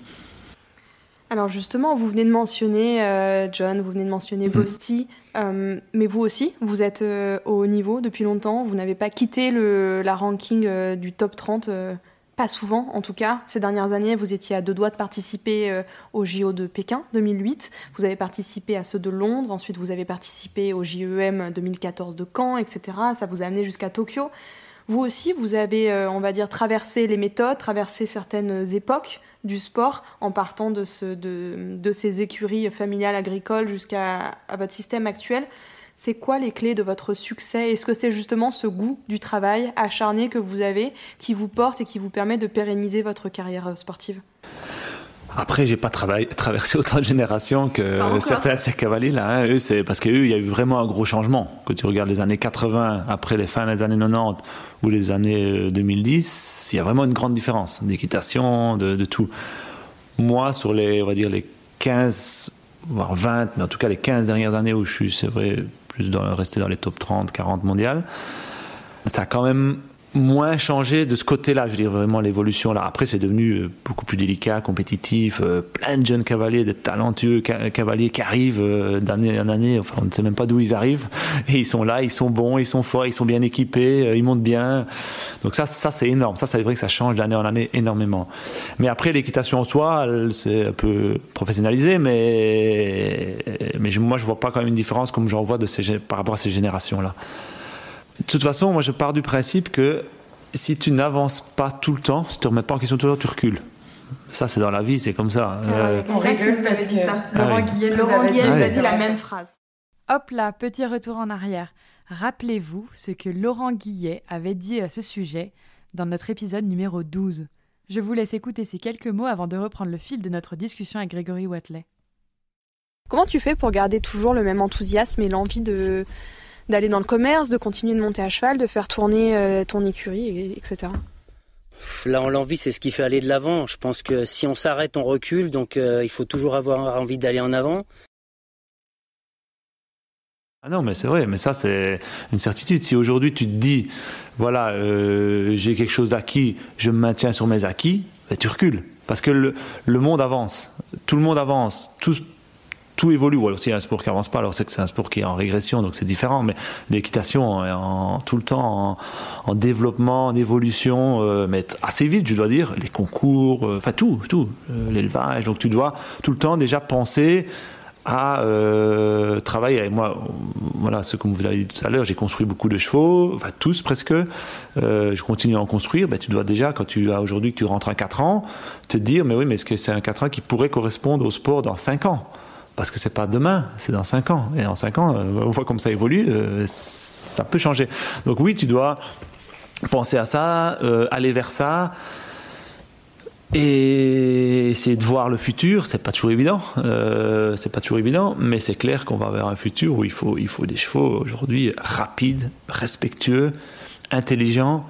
Alors justement, vous venez de mentionner euh, John, vous venez de mentionner mm. Bosti, euh, mais vous aussi, vous êtes au haut niveau depuis longtemps. Vous n'avez pas quitté le, la ranking du top 30 pas souvent en tout cas. Ces dernières années, vous étiez à deux doigts de participer euh, au JO de Pékin 2008. Vous avez participé à ceux de Londres. Ensuite, vous avez participé au JEM 2014 de Caen, etc. Ça vous a amené jusqu'à Tokyo. Vous aussi, vous avez, euh, on va dire, traversé les méthodes, traversé certaines époques du sport en partant de, ce, de, de ces écuries familiales agricoles jusqu'à votre système actuel. C'est quoi les clés de votre succès? Est-ce que c'est justement ce goût du travail acharné que vous avez qui vous porte et qui vous permet de pérenniser votre carrière euh, sportive? Après, j'ai pas traversé autant de générations que certains de ces cavaliers-là. Hein. c'est parce qu'eux, il y a eu vraiment un gros changement. Quand tu regardes les années 80, après les fins des années 90 ou les années 2010, euh, il y a vraiment une grande différence d'équitation, de, tout. Moi, sur les, on va dire les 15 voire 20, mais en tout cas les 15 dernières années où je suis, c'est vrai, plus rester dans les top 30, 40 mondiales. Ça a quand même moins changé de ce côté-là, je veux dire vraiment l'évolution là. Après, c'est devenu euh, beaucoup plus délicat, compétitif, euh, plein de jeunes cavaliers, de talentueux cavaliers qui arrivent euh, d'année en année. Enfin, on ne sait même pas d'où ils arrivent et ils sont là, ils sont bons, ils sont forts, ils sont bien équipés, ils montent bien. Donc ça, ça c'est énorme. Ça, c'est vrai que ça change d'année en année énormément. Mais après, l'équitation en soi, c'est un peu professionnalisé, mais mais moi, je vois pas quand même une différence comme j'en vois de ces, par rapport à ces générations-là. De toute façon, moi je pars du principe que si tu n'avances pas tout le temps, si tu ne remets pas en question tout le temps, tu recules. Ça, c'est dans la vie, c'est comme ça. Ah euh, on rigole parce que ça. Laurent Guillet nous a dit la même phrase. Hop là, petit retour en arrière. Rappelez-vous ce que Laurent Guillet avait dit à ce sujet dans notre épisode numéro 12. Je vous laisse écouter ces quelques mots avant de reprendre le fil de notre discussion avec Grégory Watley. Comment tu fais pour garder toujours le même enthousiasme et l'envie de, d'aller dans le commerce, de continuer de monter à cheval, de faire tourner euh, ton écurie, etc. Là, l'envie, c'est ce qui fait aller de l'avant. Je pense que si on s'arrête, on recule. Donc, euh, il faut toujours avoir envie d'aller en avant. Ah non, mais c'est vrai, mais ça c'est une certitude. Si aujourd'hui tu te dis, voilà, euh, j'ai quelque chose d'acquis, je me maintiens sur mes acquis, ben, tu recules. Parce que le, le, monde avance, tout le monde avance, tout, tout évolue. Ou alors s'il y a un sport qui avance pas, alors c'est que c'est un sport qui est en régression, donc c'est différent. Mais l'équitation est en, tout le temps en, en développement, en évolution, euh, mais assez vite, je dois dire. Les concours, euh, enfin tout, tout, euh, l'élevage. Donc tu dois tout le temps déjà penser à travailler. Et moi, voilà, ce que vous avez dit tout à l'heure, j'ai construit beaucoup de chevaux, enfin tous presque. Je continue à en construire. Ben, tu dois déjà, quand tu as aujourd'hui que tu rentres à 4 ans, te dire, mais oui, mais est-ce que c'est un 4 ans qui pourrait correspondre au sport dans 5 ans? Parce que c'est pas demain, c'est dans 5 ans. Et en 5 ans, euh, on voit comme ça évolue, euh, ça peut changer. Donc oui, tu dois penser à ça, euh, aller vers ça. Et essayer de voir le futur, c'est pas toujours évident. C'est pas toujours évident, mais c'est clair qu'on va vers un futur où il faut, il faut des chevaux aujourd'hui rapides, respectueux, intelligents.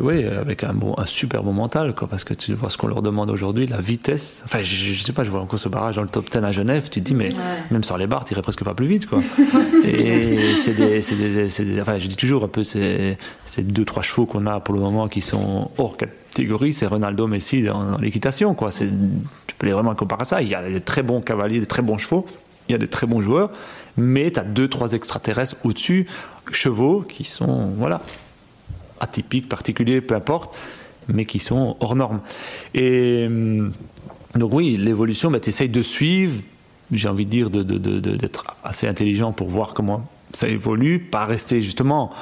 Oui, avec un, bon, un super bon mental, quoi, parce que tu vois ce qu'on leur demande aujourd'hui, la vitesse. Enfin, je, je, sais pas, je vois encore ce barrage dans le top 10 à Genève, tu te dis, mais ouais. même sans les barres, tu irais presque pas plus vite, quoi. Et c'est des, des, des, Enfin, je dis toujours un peu, c'est deux, trois chevaux qu'on a pour le moment qui sont hors catégorie, c'est Ronaldo Messi dans, dans l'équitation, quoi. Tu peux les vraiment comparer à ça. Il y a des très bons cavaliers, des très bons chevaux, il y a des très bons joueurs, mais tu as deux, trois extraterrestres au-dessus, chevaux qui sont, voilà, atypiques, particuliers, peu importe, mais qui sont hors normes. Et donc oui, l'évolution, bah, tu essayes de suivre, j'ai envie de dire, d'être assez intelligent pour voir comment ça évolue, pas rester justement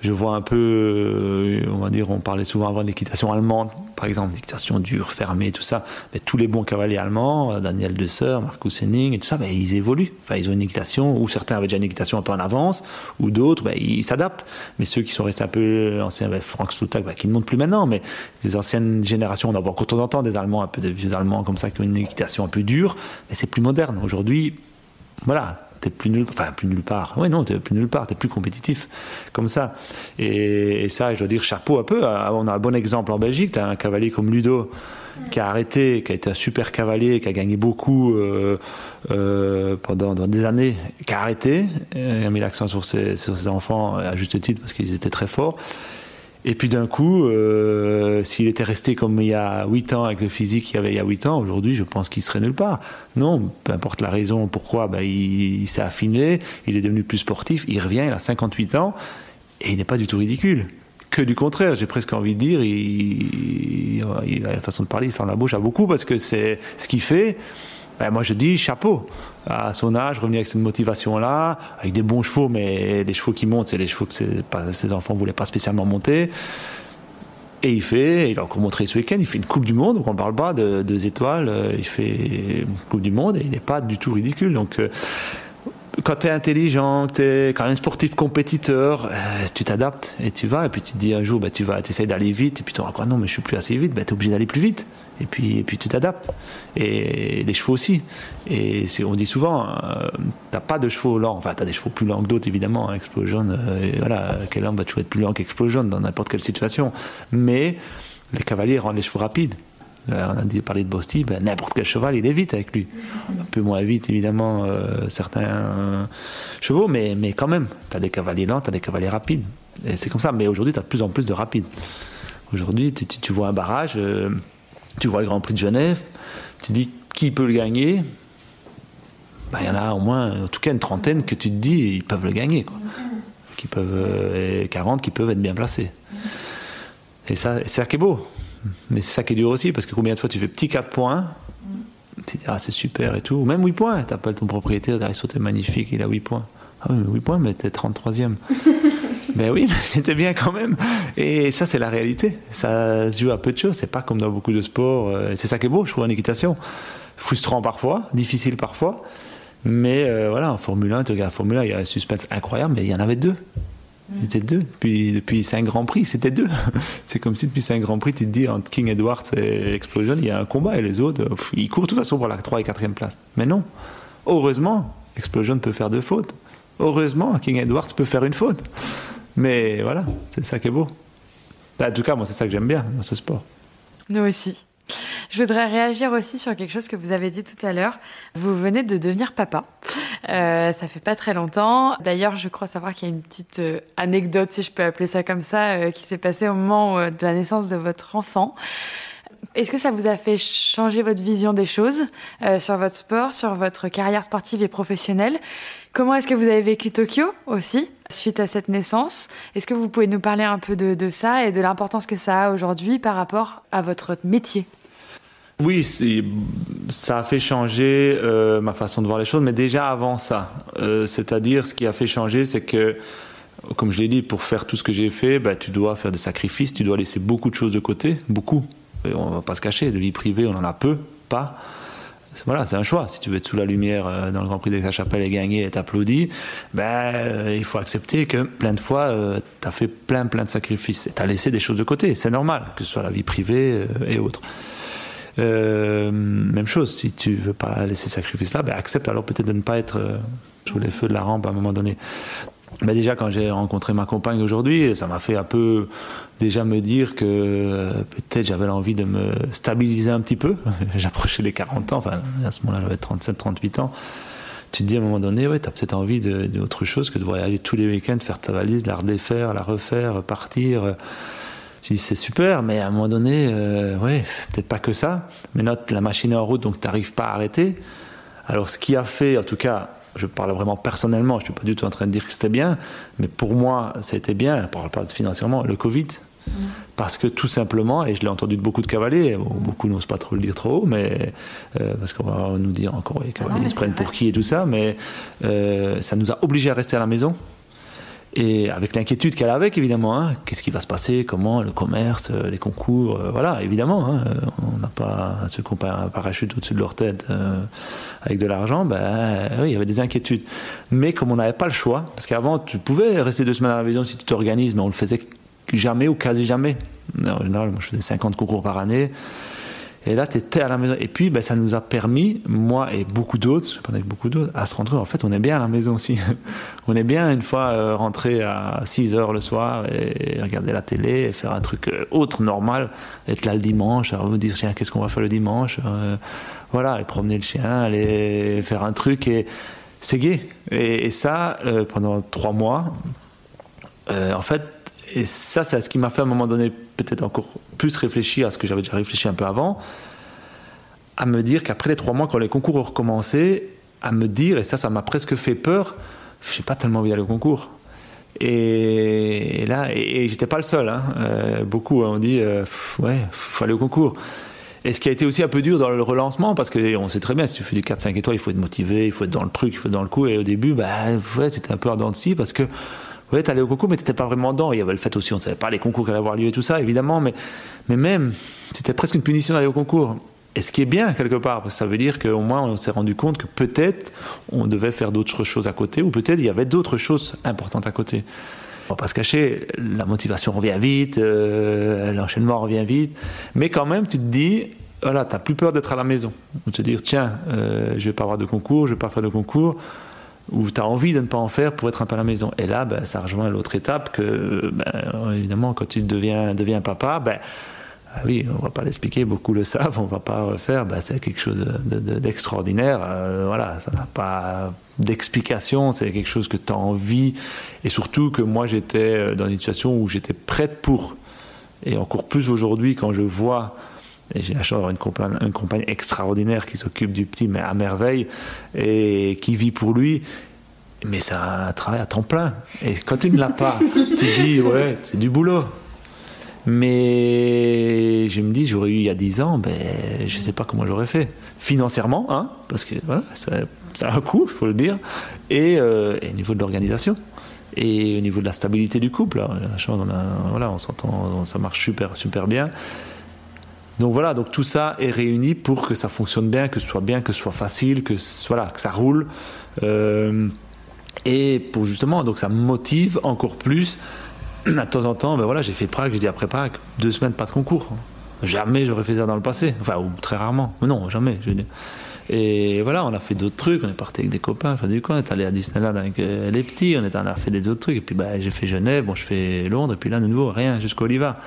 je vois un peu, on va dire, on parlait souvent avant de l'équitation allemande, par exemple, l'équitation dure, fermée, tout ça. Mais tous les bons cavaliers allemands, Daniel Desseur, Marcus Henning et tout ça, ben, ils évoluent. Enfin, ils ont une équitation, ou certains avaient déjà une équitation un peu en avance, ou d'autres, ben, ils s'adaptent. Mais ceux qui sont restés un peu anciens, ben, Frank Slutak, ben, qui ne montent plus maintenant, mais les anciennes générations, on en voit de temps en temps des Allemands, un peu des vieux Allemands comme ça, qui ont une équitation un peu dure, mais c'est plus moderne. Aujourd'hui, voilà, t'es plus nulle, enfin plus nulle part. Oui, non, t'es plus nulle part, t'es plus compétitif, comme ça. Et, ça, je dois dire chapeau un peu. On a un bon exemple en Belgique. T'as un cavalier comme Ludo qui a arrêté, qui a été un super cavalier, qui a gagné beaucoup euh, euh, pendant, des années, qui a arrêté, et a mis l'accent sur ses enfants à juste titre parce qu'ils étaient très forts. Et puis d'un coup, euh, s'il était resté comme il y a 8 ans avec le physique qu'il avait il y a 8 ans, aujourd'hui, je pense qu'il serait nulle part. Non, peu importe la raison pourquoi, ben, il, s'est affiné, il est devenu plus sportif, il revient, il a 58 ans, et il n'est pas du tout ridicule. Que du contraire, j'ai presque envie de dire, il, il, la façon de parler, il ferme la bouche à beaucoup, parce que c'est ce qu'il fait. Ben, moi, je dis chapeau. À son âge, revenir avec cette motivation-là, avec des bons chevaux, mais les chevaux qui montent, c'est les chevaux que ses, enfants ne voulaient pas spécialement monter. Et il fait, il a encore montré ce week-end, il fait une Coupe du Monde, donc on ne parle pas de deux étoiles, il fait une Coupe du Monde et il n'est pas du tout ridicule. Donc, euh, quand tu es intelligent, tu es quand même sportif compétiteur, euh, tu t'adaptes et tu vas. Et puis tu te dis un jour, bah, tu vas, essayes d'aller vite. Et puis tu auras quoi? Non, mais je suis plus assez vite. Bah, tu es obligé d'aller plus vite. Et puis, et puis tu t'adaptes. Et les chevaux aussi. Et on dit souvent, euh, t'as pas de chevaux lents. Enfin, tu as des chevaux plus lents que d'autres, évidemment. Hein, Explosion, euh, voilà, quel homme va toujours être plus lent qu'Explosion dans n'importe quelle situation. Mais les cavaliers rendent les chevaux rapides. Euh, on a parlé de Bosti, ben, n'importe quel cheval, il est vite avec lui. Un peu moins vite, évidemment, euh, certains chevaux, mais, mais quand même, tu as des cavaliers lents, tu as des cavaliers rapides. Et c'est comme ça, mais aujourd'hui, tu as de plus en plus de rapides. Aujourd'hui, tu, vois un barrage, euh, tu vois le Grand Prix de Genève, tu dis qui peut le gagner? Ben, Il y en a au moins, en tout cas, une trentaine que tu te dis, ils peuvent le gagner. Quoi. Qui peuvent, et 40 qui peuvent être bien placés. Et ça, c'est ça qui est beau. Mais c'est ça qui est dur aussi, parce que combien de fois tu fais petit 4 points, tu te dis, ah, c'est super et tout. Ou même 8 points, t'appelles ton propriétaire, il sauté magnifique, il a 8 points. Ah oui, mais 8 points, mais t'es 33e. Ben oui, mais c'était bien quand même. Et ça, c'est la réalité. Ça se joue à peu de choses. C'est pas comme dans beaucoup de sports. C'est ça qui est beau, je trouve, en équitation. Frustrant parfois, difficile parfois. Mais euh, voilà, en Formule 1, tu regardes Formule 1, il y a un suspense incroyable, mais il y en avait deux. C'était deux. Depuis, depuis cinq Grands Prix, c'était deux. C'est comme si depuis cinq Grands Prix, tu te dis entre King Edwards et Explosion, il y a un combat et les autres, pff, ils courent de toute façon pour la 3 et 4e place. Mais non. Heureusement, Explosion peut faire deux fautes. Heureusement, King Edwards peut faire une faute. Mais voilà, c'est ça qui est beau. En tout cas, moi, c'est ça que j'aime bien dans ce sport. Nous aussi. Je voudrais réagir aussi sur quelque chose que vous avez dit tout à l'heure. Vous venez de devenir papa. Euh, ça fait pas très longtemps. D'ailleurs, je crois savoir qu'il y a une petite euh, anecdote, si je peux appeler ça comme ça, euh, qui s'est passée au moment euh, de la naissance de votre enfant. Est-ce que ça vous a fait changer votre vision des choses euh, sur votre sport, sur votre carrière sportive et professionnelle? Comment est-ce que vous avez vécu Tokyo aussi, suite à cette naissance? Est-ce que vous pouvez nous parler un peu de, ça et de l'importance que ça a aujourd'hui par rapport à votre métier? Oui, ça a fait changer euh, ma façon de voir les choses, mais déjà avant ça. Euh, C'est-à-dire, ce qui a fait changer, c'est que, comme je l'ai dit, pour faire tout ce que j'ai fait, bah, tu dois faire des sacrifices, tu dois laisser beaucoup de choses de côté, beaucoup. On va pas se cacher, de vie privée, on en a peu, pas. Voilà, c'est un choix. Si tu veux être sous la lumière euh, dans le Grand Prix d'Aix-la-Chapelle et gagner et t'applaudir, ben, euh, il faut accepter que plein de fois, euh, tu as fait plein, plein de sacrifices. Tu as laissé des choses de côté. C'est normal, que ce soit la vie privée et autres. Même chose, si tu veux pas laisser ce sacrifice-là, ben accepte alors peut-être de ne pas être sous les feux de la rampe à un moment donné. Mais déjà, quand j'ai rencontré ma compagne aujourd'hui, ça m'a fait un peu déjà me dire que euh, peut-être j'avais l'envie de me stabiliser un petit peu. J'approchais les 40 ans, enfin à ce moment-là j'avais 37, 38 ans. Tu te dis à un moment donné, ouais, tu as peut-être envie d'autre chose que de voyager tous les week-ends, faire ta valise, la redéfaire, la refaire, partir si c'est super, mais à un moment donné, euh, ouais, peut-être pas que ça. Mais note, la machine est en route, donc tu n'arrives pas à arrêter. Alors, ce qui a fait, en tout cas, je parle vraiment personnellement, je ne suis pas du tout en train de dire que c'était bien, mais pour moi, été bien, je ne parle pas financièrement, le Covid. Mmh. Parce que tout simplement, et je l'ai entendu de beaucoup de cavaliers, beaucoup n'osent pas trop le dire trop haut, mais euh, parce qu'on va nous dire encore, les cavaliers se prennent pour qui et tout ça, mais euh, ça nous a obligés à rester à la maison. Et avec l'inquiétude qu'elle avait, évidemment, hein, qu'est-ce qui va se passer, comment, le commerce, les concours, euh, voilà, évidemment, hein, on n'a pas ceux qui ont un parachute au-dessus de leur tête euh, avec de l'argent, ben oui, il y avait des inquiétudes. Mais comme on n'avait pas le choix, parce qu'avant, tu pouvais rester deux semaines à la maison si tu t'organises, mais on le faisait jamais ou quasi jamais. En général, moi, je faisais 50 concours par année. Et là, tu étais à la maison. Et puis, ben, ça nous a permis, moi et beaucoup d'autres, je beaucoup d'autres, à se rendre compte, en fait, on est bien à la maison aussi. on est bien, une fois, euh, rentrer à 6 heures le soir et regarder la télé et faire un truc euh, autre, normal, être là le dimanche, vous dire, tiens, qu'est-ce qu'on va faire le dimanche euh, Voilà, aller promener le chien, aller faire un truc. Et c'est gai. Et, ça, euh, pendant trois mois, en fait, et ça, c'est ce qui m'a fait à un moment donné peut-être encore plus réfléchir à ce que j'avais déjà réfléchi un peu avant, à me dire qu'après les trois mois, quand les concours ont recommencé, à me dire, et ça, ça m'a presque fait peur, je n'ai pas tellement envie d'aller au concours. Et, là, et, et j'étais pas le seul. Hein. Euh, beaucoup ont dit, euh, ouais, faut aller au concours. Et ce qui a été aussi un peu dur dans le relancement, parce qu'on sait très bien, si tu fais du 4-5 étoiles, il faut être motivé, il faut être dans le truc, il faut être dans le coup. Et au début, bah, ouais, c'était un peu ardent de scie, parce que ouais, t'allais au concours, mais t'étais pas vraiment dedans. Il y avait le fait aussi, on ne savait pas les concours qui allaient avoir lieu et tout ça, évidemment, mais, mais même, c'était presque une punition d'aller au concours. Et ce qui est bien, quelque part, parce que ça veut dire qu'au moins, on s'est rendu compte que peut-être on devait faire d'autres choses à côté, ou peut-être il y avait d'autres choses importantes à côté. On va pas se cacher, la motivation revient vite, euh, l'enchaînement revient vite, mais quand même, tu te dis, voilà, tu n'as plus peur d'être à la maison. De te dire, tiens, euh, je vais pas avoir de concours, je vais pas faire de concours ou tu as envie de ne pas en faire pour être un peu à la maison. Et là, ben, ça rejoint l'autre étape que, ben, évidemment, quand tu deviens, deviens papa, ben, ah oui, on va pas l'expliquer, beaucoup le savent, on va pas refaire, ben, c'est quelque chose d'extraordinaire. De, de, euh, voilà, ça n'a pas d'explication, c'est quelque chose que tu as envie, et surtout que moi j'étais dans une situation où j'étais prête pour. Et encore plus aujourd'hui quand je vois et j'ai la chance d'avoir une compagne, une compagne extraordinaire qui s'occupe du petit, mais à merveille, et qui vit pour lui. Mais c'est un travail à temps plein. Et quand tu ne l'as pas, tu te dis, ouais, c'est du boulot. Mais je me dis, j'aurais eu il y a 10 ans, ben, je ne sais pas comment j'aurais fait. Financièrement, hein, parce que voilà, ça, ça a un coût, il faut le dire, et, euh, et au niveau de l'organisation. Et au niveau de la stabilité du couple, là, la chance, on, a, voilà, on s'entend, ça marche super, super bien. Donc voilà, donc tout ça est réuni pour que ça fonctionne bien, que ce soit bien, que ce soit facile, que ça roule. Euh, et pour justement, donc ça motive encore plus. À temps en temps, ben voilà, j'ai fait Prague, j'ai dit après Prague, deux semaines pas de concours. Jamais j'aurais fait ça dans le passé, enfin ou très rarement. Mais non, jamais. Et voilà, on a fait d'autres trucs, on est parti avec des copains, du coup, on est allé à Disneyland avec les petits, on, est, a fait des autres trucs, et puis bah, j'ai fait Genève, bon, je fais Londres, et puis là, de nouveau, rien, jusqu'au Oliva.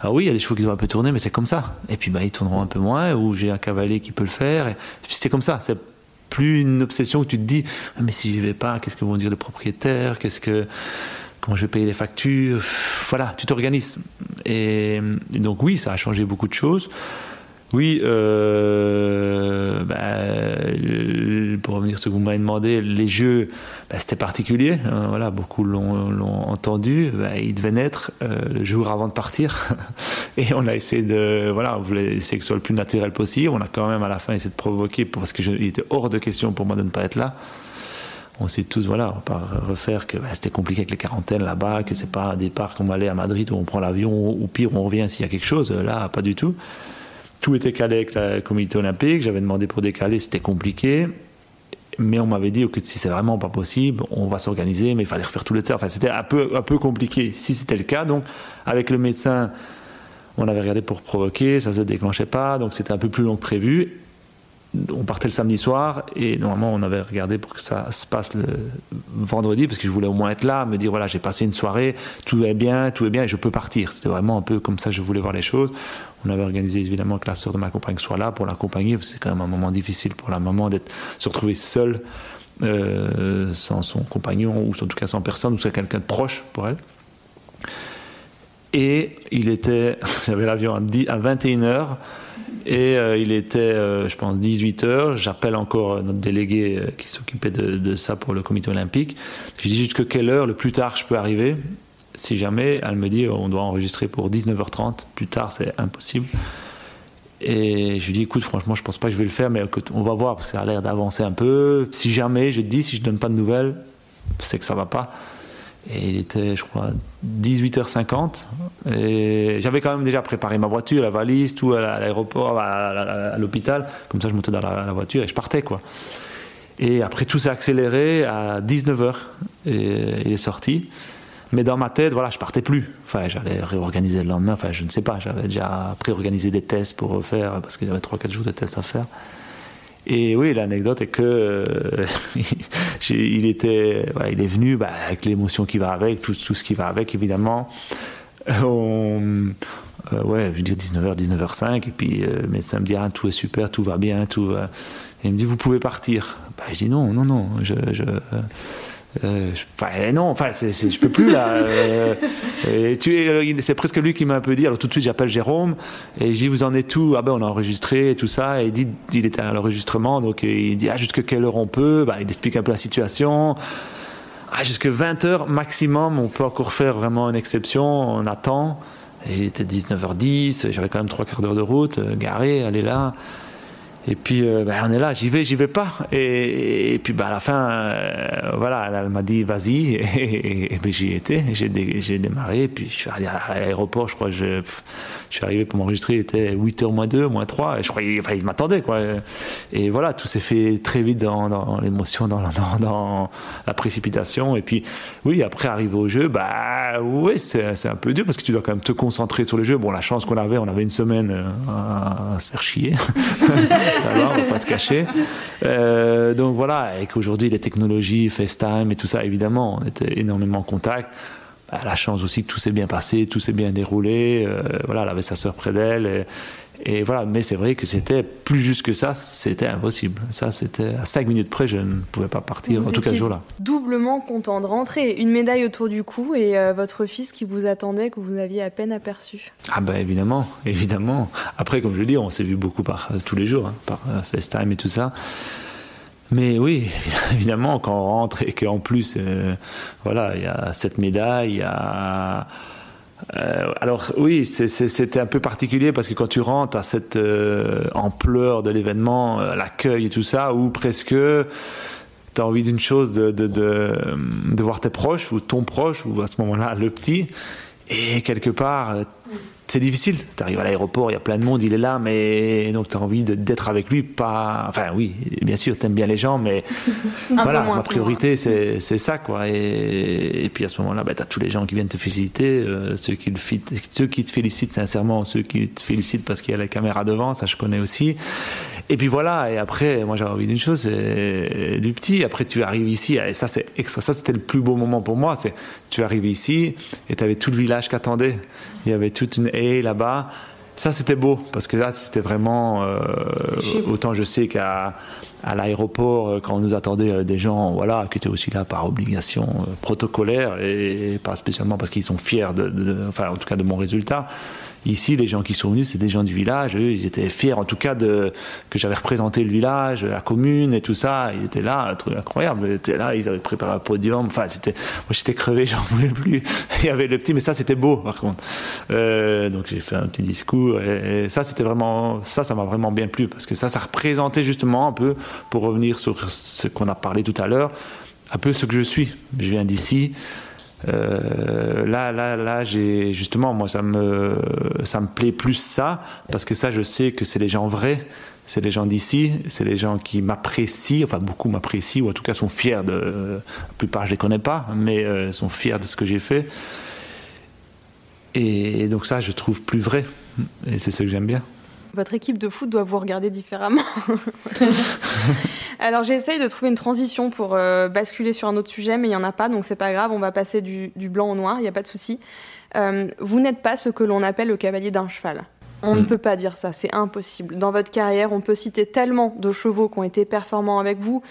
Alors oui, il y a des chevaux qui doivent un peu tourner, mais c'est comme ça. Et puis bah, ils tourneront un peu moins, ou j'ai un cavalier qui peut le faire, et c'est comme ça, c'est plus une obsession où tu te dis ah, mais si je vais pas, qu'est-ce que vont dire les propriétaires, qu'est-ce que comment je vais payer les factures? Voilà, tu t'organises. Et, donc oui, ça a changé beaucoup de choses. Oui, euh, bah, pour revenir sur ce que vous m'avez demandé, les jeux, bah, c'était particulier. Hein, voilà, beaucoup l'ont entendu. Bah, il devait naître euh, le jour avant de partir, et on a essayé de, voilà, on voulait essayer que ce soit le plus naturel possible. On a quand même à la fin essayé de provoquer parce que je, il était hors de question pour moi de ne pas être là. On sait tous, voilà, on va refaire que bah, c'était compliqué avec les quarantaines là-bas, que c'est pas un départ comme aller à Madrid où on prend l'avion, ou pire, on revient s'il y a quelque chose. Là, pas du tout tout était calé avec la comité olympique. J'avais demandé pour décaler, c'était compliqué. Mais on m'avait dit que si c'est vraiment pas possible, on va s'organiser, mais il fallait refaire tout le temps. Enfin, c'était un peu, un peu compliqué. Si c'était le cas, donc, avec le médecin, on avait regardé pour provoquer, ça se déclenchait pas, donc c'était un peu plus long que prévu. On partait le samedi soir et normalement on avait regardé pour que ça se passe le vendredi parce que je voulais au moins être là, me dire voilà j'ai passé une soirée, tout est bien, tout est bien et je peux partir. C'était vraiment un peu comme ça je voulais voir les choses. On avait organisé évidemment que la sœur de ma compagne soit là pour l'accompagner, c'est quand même un moment difficile pour la maman d'être se retrouver seule euh, sans son compagnon ou en tout cas sans personne ou sans quelqu'un de proche pour elle. Et il était, j'avais l'avion à 21h et euh, il était, euh, je pense, 18h. J'appelle encore notre délégué euh, qui s'occupait de, ça pour le comité olympique. Je dis jusqu'à quelle heure le plus tard je peux arriver? Si jamais elle me dit on doit enregistrer pour 19h30, plus tard c'est impossible. Et je lui dis écoute franchement je pense pas que je vais le faire mais on va voir parce que ça a l'air d'avancer un peu. Si jamais je te dis si je donne pas de nouvelles, c'est que ça va pas. Et il était je crois 18h50 et j'avais quand même déjà préparé ma voiture, la valise, tout à l'aéroport, à, l'hôpital. Comme ça je montais dans la, voiture et je partais quoi. Et après tout s'est accéléré à 19h et il est sorti. Mais dans ma tête, voilà, je partais plus. Enfin, j'allais réorganiser le lendemain. Enfin, je ne sais pas. J'avais déjà pré-organisé des tests pour refaire parce qu'il y avait 3-4 jours de tests à faire. Et oui, l'anecdote est que euh, il était, il est venu bah, avec l'émotion qui va avec, tout, tout, ce qui va avec, évidemment. On, euh, ouais, je veux dire 19h, 19h05, et puis euh, le médecin me dit ah, tout est super, tout va bien, tout. Et il me dit vous pouvez partir. Bah, je dis non, non, non, je euh, enfin, non, enfin, c'est, c'est, je peux plus là. Euh, c'est presque lui qui m'a un peu dit. Alors tout de suite, j'appelle Jérôme et je dis vous en êtes tout Ah ben on a enregistré et tout ça. Et il dit il était à l'enregistrement, donc il dit ah jusqu'à quelle heure on peut? Bah, Il explique un peu la situation. Ah, jusqu'à 20 heures maximum, on peut encore faire vraiment une exception. On attend. J'étais 19h10, j'avais quand même trois quarts d'heure de route, euh, garé, aller là. Et puis, ben, on est là, j'y vais, j'y vais pas. Et, puis, ben, à la fin, euh, voilà, elle, m'a dit, vas-y. Et, ben, j'y étais, j'ai, démarré. Et puis, je suis allé à l'aéroport, je crois, je, je suis arrivé pour m'enregistrer, il était 8h moins 2, moins 3. Et je croyais, enfin, il m'attendait, quoi. Et voilà, tout s'est fait très vite dans, l'émotion, dans, la précipitation. Et puis, oui, après, arriver au jeu, bah, oui, c'est, un peu dur parce que tu dois quand même te concentrer sur le jeu. Bon, la chance qu'on avait, on avait une semaine euh, à se faire chier. Alors, on va pas se cacher. Euh, donc voilà, et qu'aujourd'hui, les technologies, FaceTime et tout ça, évidemment, on était énormément en contact. A la chance aussi que tout s'est bien passé, tout s'est bien déroulé. Euh, voilà, elle avait sa sœur près d'elle. Et, voilà, mais c'est vrai que c'était plus juste que ça, c'était impossible. Ça, c'était à 5 minutes près, je ne pouvais pas partir, vous en tout cas ce jour-là. Doublement content de rentrer, une médaille autour du cou et euh, votre fils qui vous attendait, que vous aviez à peine aperçu. Ah ben évidemment, évidemment. Après, comme je le dis, on s'est vu beaucoup par tous les jours, hein, par euh, FaceTime et tout ça. Mais oui, évidemment, quand on rentre et qu'en plus, euh, voilà, il y a cette médaille, il y a. Euh, alors oui, c'était un peu particulier parce que quand tu rentres à cette euh, ampleur de l'événement, euh, l'accueil et tout ça, ou presque tu as envie d'une chose de, voir tes proches ou ton proche ou à ce moment-là le petit, et quelque part c'est difficile. Tu arrives à l'aéroport, il y a plein de monde, il est là, mais donc tu as envie d'être avec lui. Pas, enfin oui, bien sûr, tu aimes bien les gens, mais voilà, ma priorité c'est ça quoi. Et, et, puis à ce moment-là, bah, tu as tous les gens qui viennent te féliciter, euh, ceux, qui le, ceux qui te félicitent sincèrement, ceux qui te félicitent parce qu'il y a la caméra devant, ça je connais aussi. Et puis voilà, et après, moi j'avais envie d'une chose, c'est du petit. Après, tu arrives ici, et ça c'est extra. Ça c'était le plus beau moment pour moi. C'est tu arrives ici et tu avais tout le village qui attendait. Il y avait toute une haie là-bas. Ça, c'était beau, parce que là, c'était vraiment. Euh, autant je sais qu'à à l'aéroport, euh, quand on nous attendait euh, des gens voilà, qui étaient aussi là par obligation protocolaire et, pas spécialement parce qu'ils sont fiers, de, enfin, en tout cas, de mon résultat. Ici, les gens qui sont venus, c'est des gens du village. Eux, ils étaient fiers, en tout cas, que j'avais représenté le village, la commune et tout ça. Ils étaient là, un incroyable. Ils étaient là, ils avaient préparé un podium. Enfin, c'était, moi, j'étais crevé, j'en voulais plus. Il y avait le petit, mais ça, c'était beau, par contre. Euh, donc, j'ai fait un petit discours. Et, ça, c'était vraiment, ça, ça m'a vraiment bien plu parce que ça, ça représentait justement un peu, pour revenir sur ce qu'on a parlé tout à l'heure, un peu ce que je suis. Je viens d'ici. Euh, là, là, là, justement, moi, ça me, ça me plaît plus ça, parce que ça, je sais que c'est les gens vrais, c'est les gens d'ici, c'est les gens qui m'apprécient, enfin beaucoup m'apprécient, ou en tout cas sont fiers de. La plupart, je les connais pas, mais euh, sont fiers de ce que j'ai fait. Et donc ça, je trouve plus vrai, et c'est ce que j'aime bien. Votre équipe de foot doit vous regarder différemment. Alors j'essaye de trouver une transition pour euh, basculer sur un autre sujet, mais il n'y en a pas, donc c'est pas grave, on va passer du, blanc au noir, il n'y a pas de souci. Euh, vous n'êtes pas ce que l'on appelle le cavalier d'un cheval. On ne mm. peut pas dire ça, c'est impossible. Dans votre carrière, on peut citer tellement de chevaux qui ont été performants avec vous.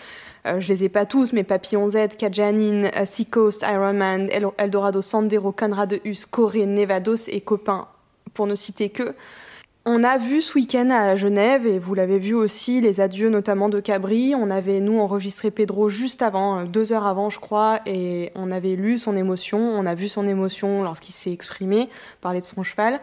Euh, je les ai pas tous, mais Papillon Z, Kajanin, Seacoast, Ironman, Eldorado Sandero, Conrad Hus, Corée, Nevados et Copain, pour ne citer que. On a vu ce week-end à Genève, et vous l'avez vu aussi, les adieux notamment de Cabri. On avait, nous, enregistré Pedro juste avant, euh, deux heures avant, je crois, et on avait lu son émotion. On a vu son émotion lorsqu'il s'est exprimé, parler de son cheval.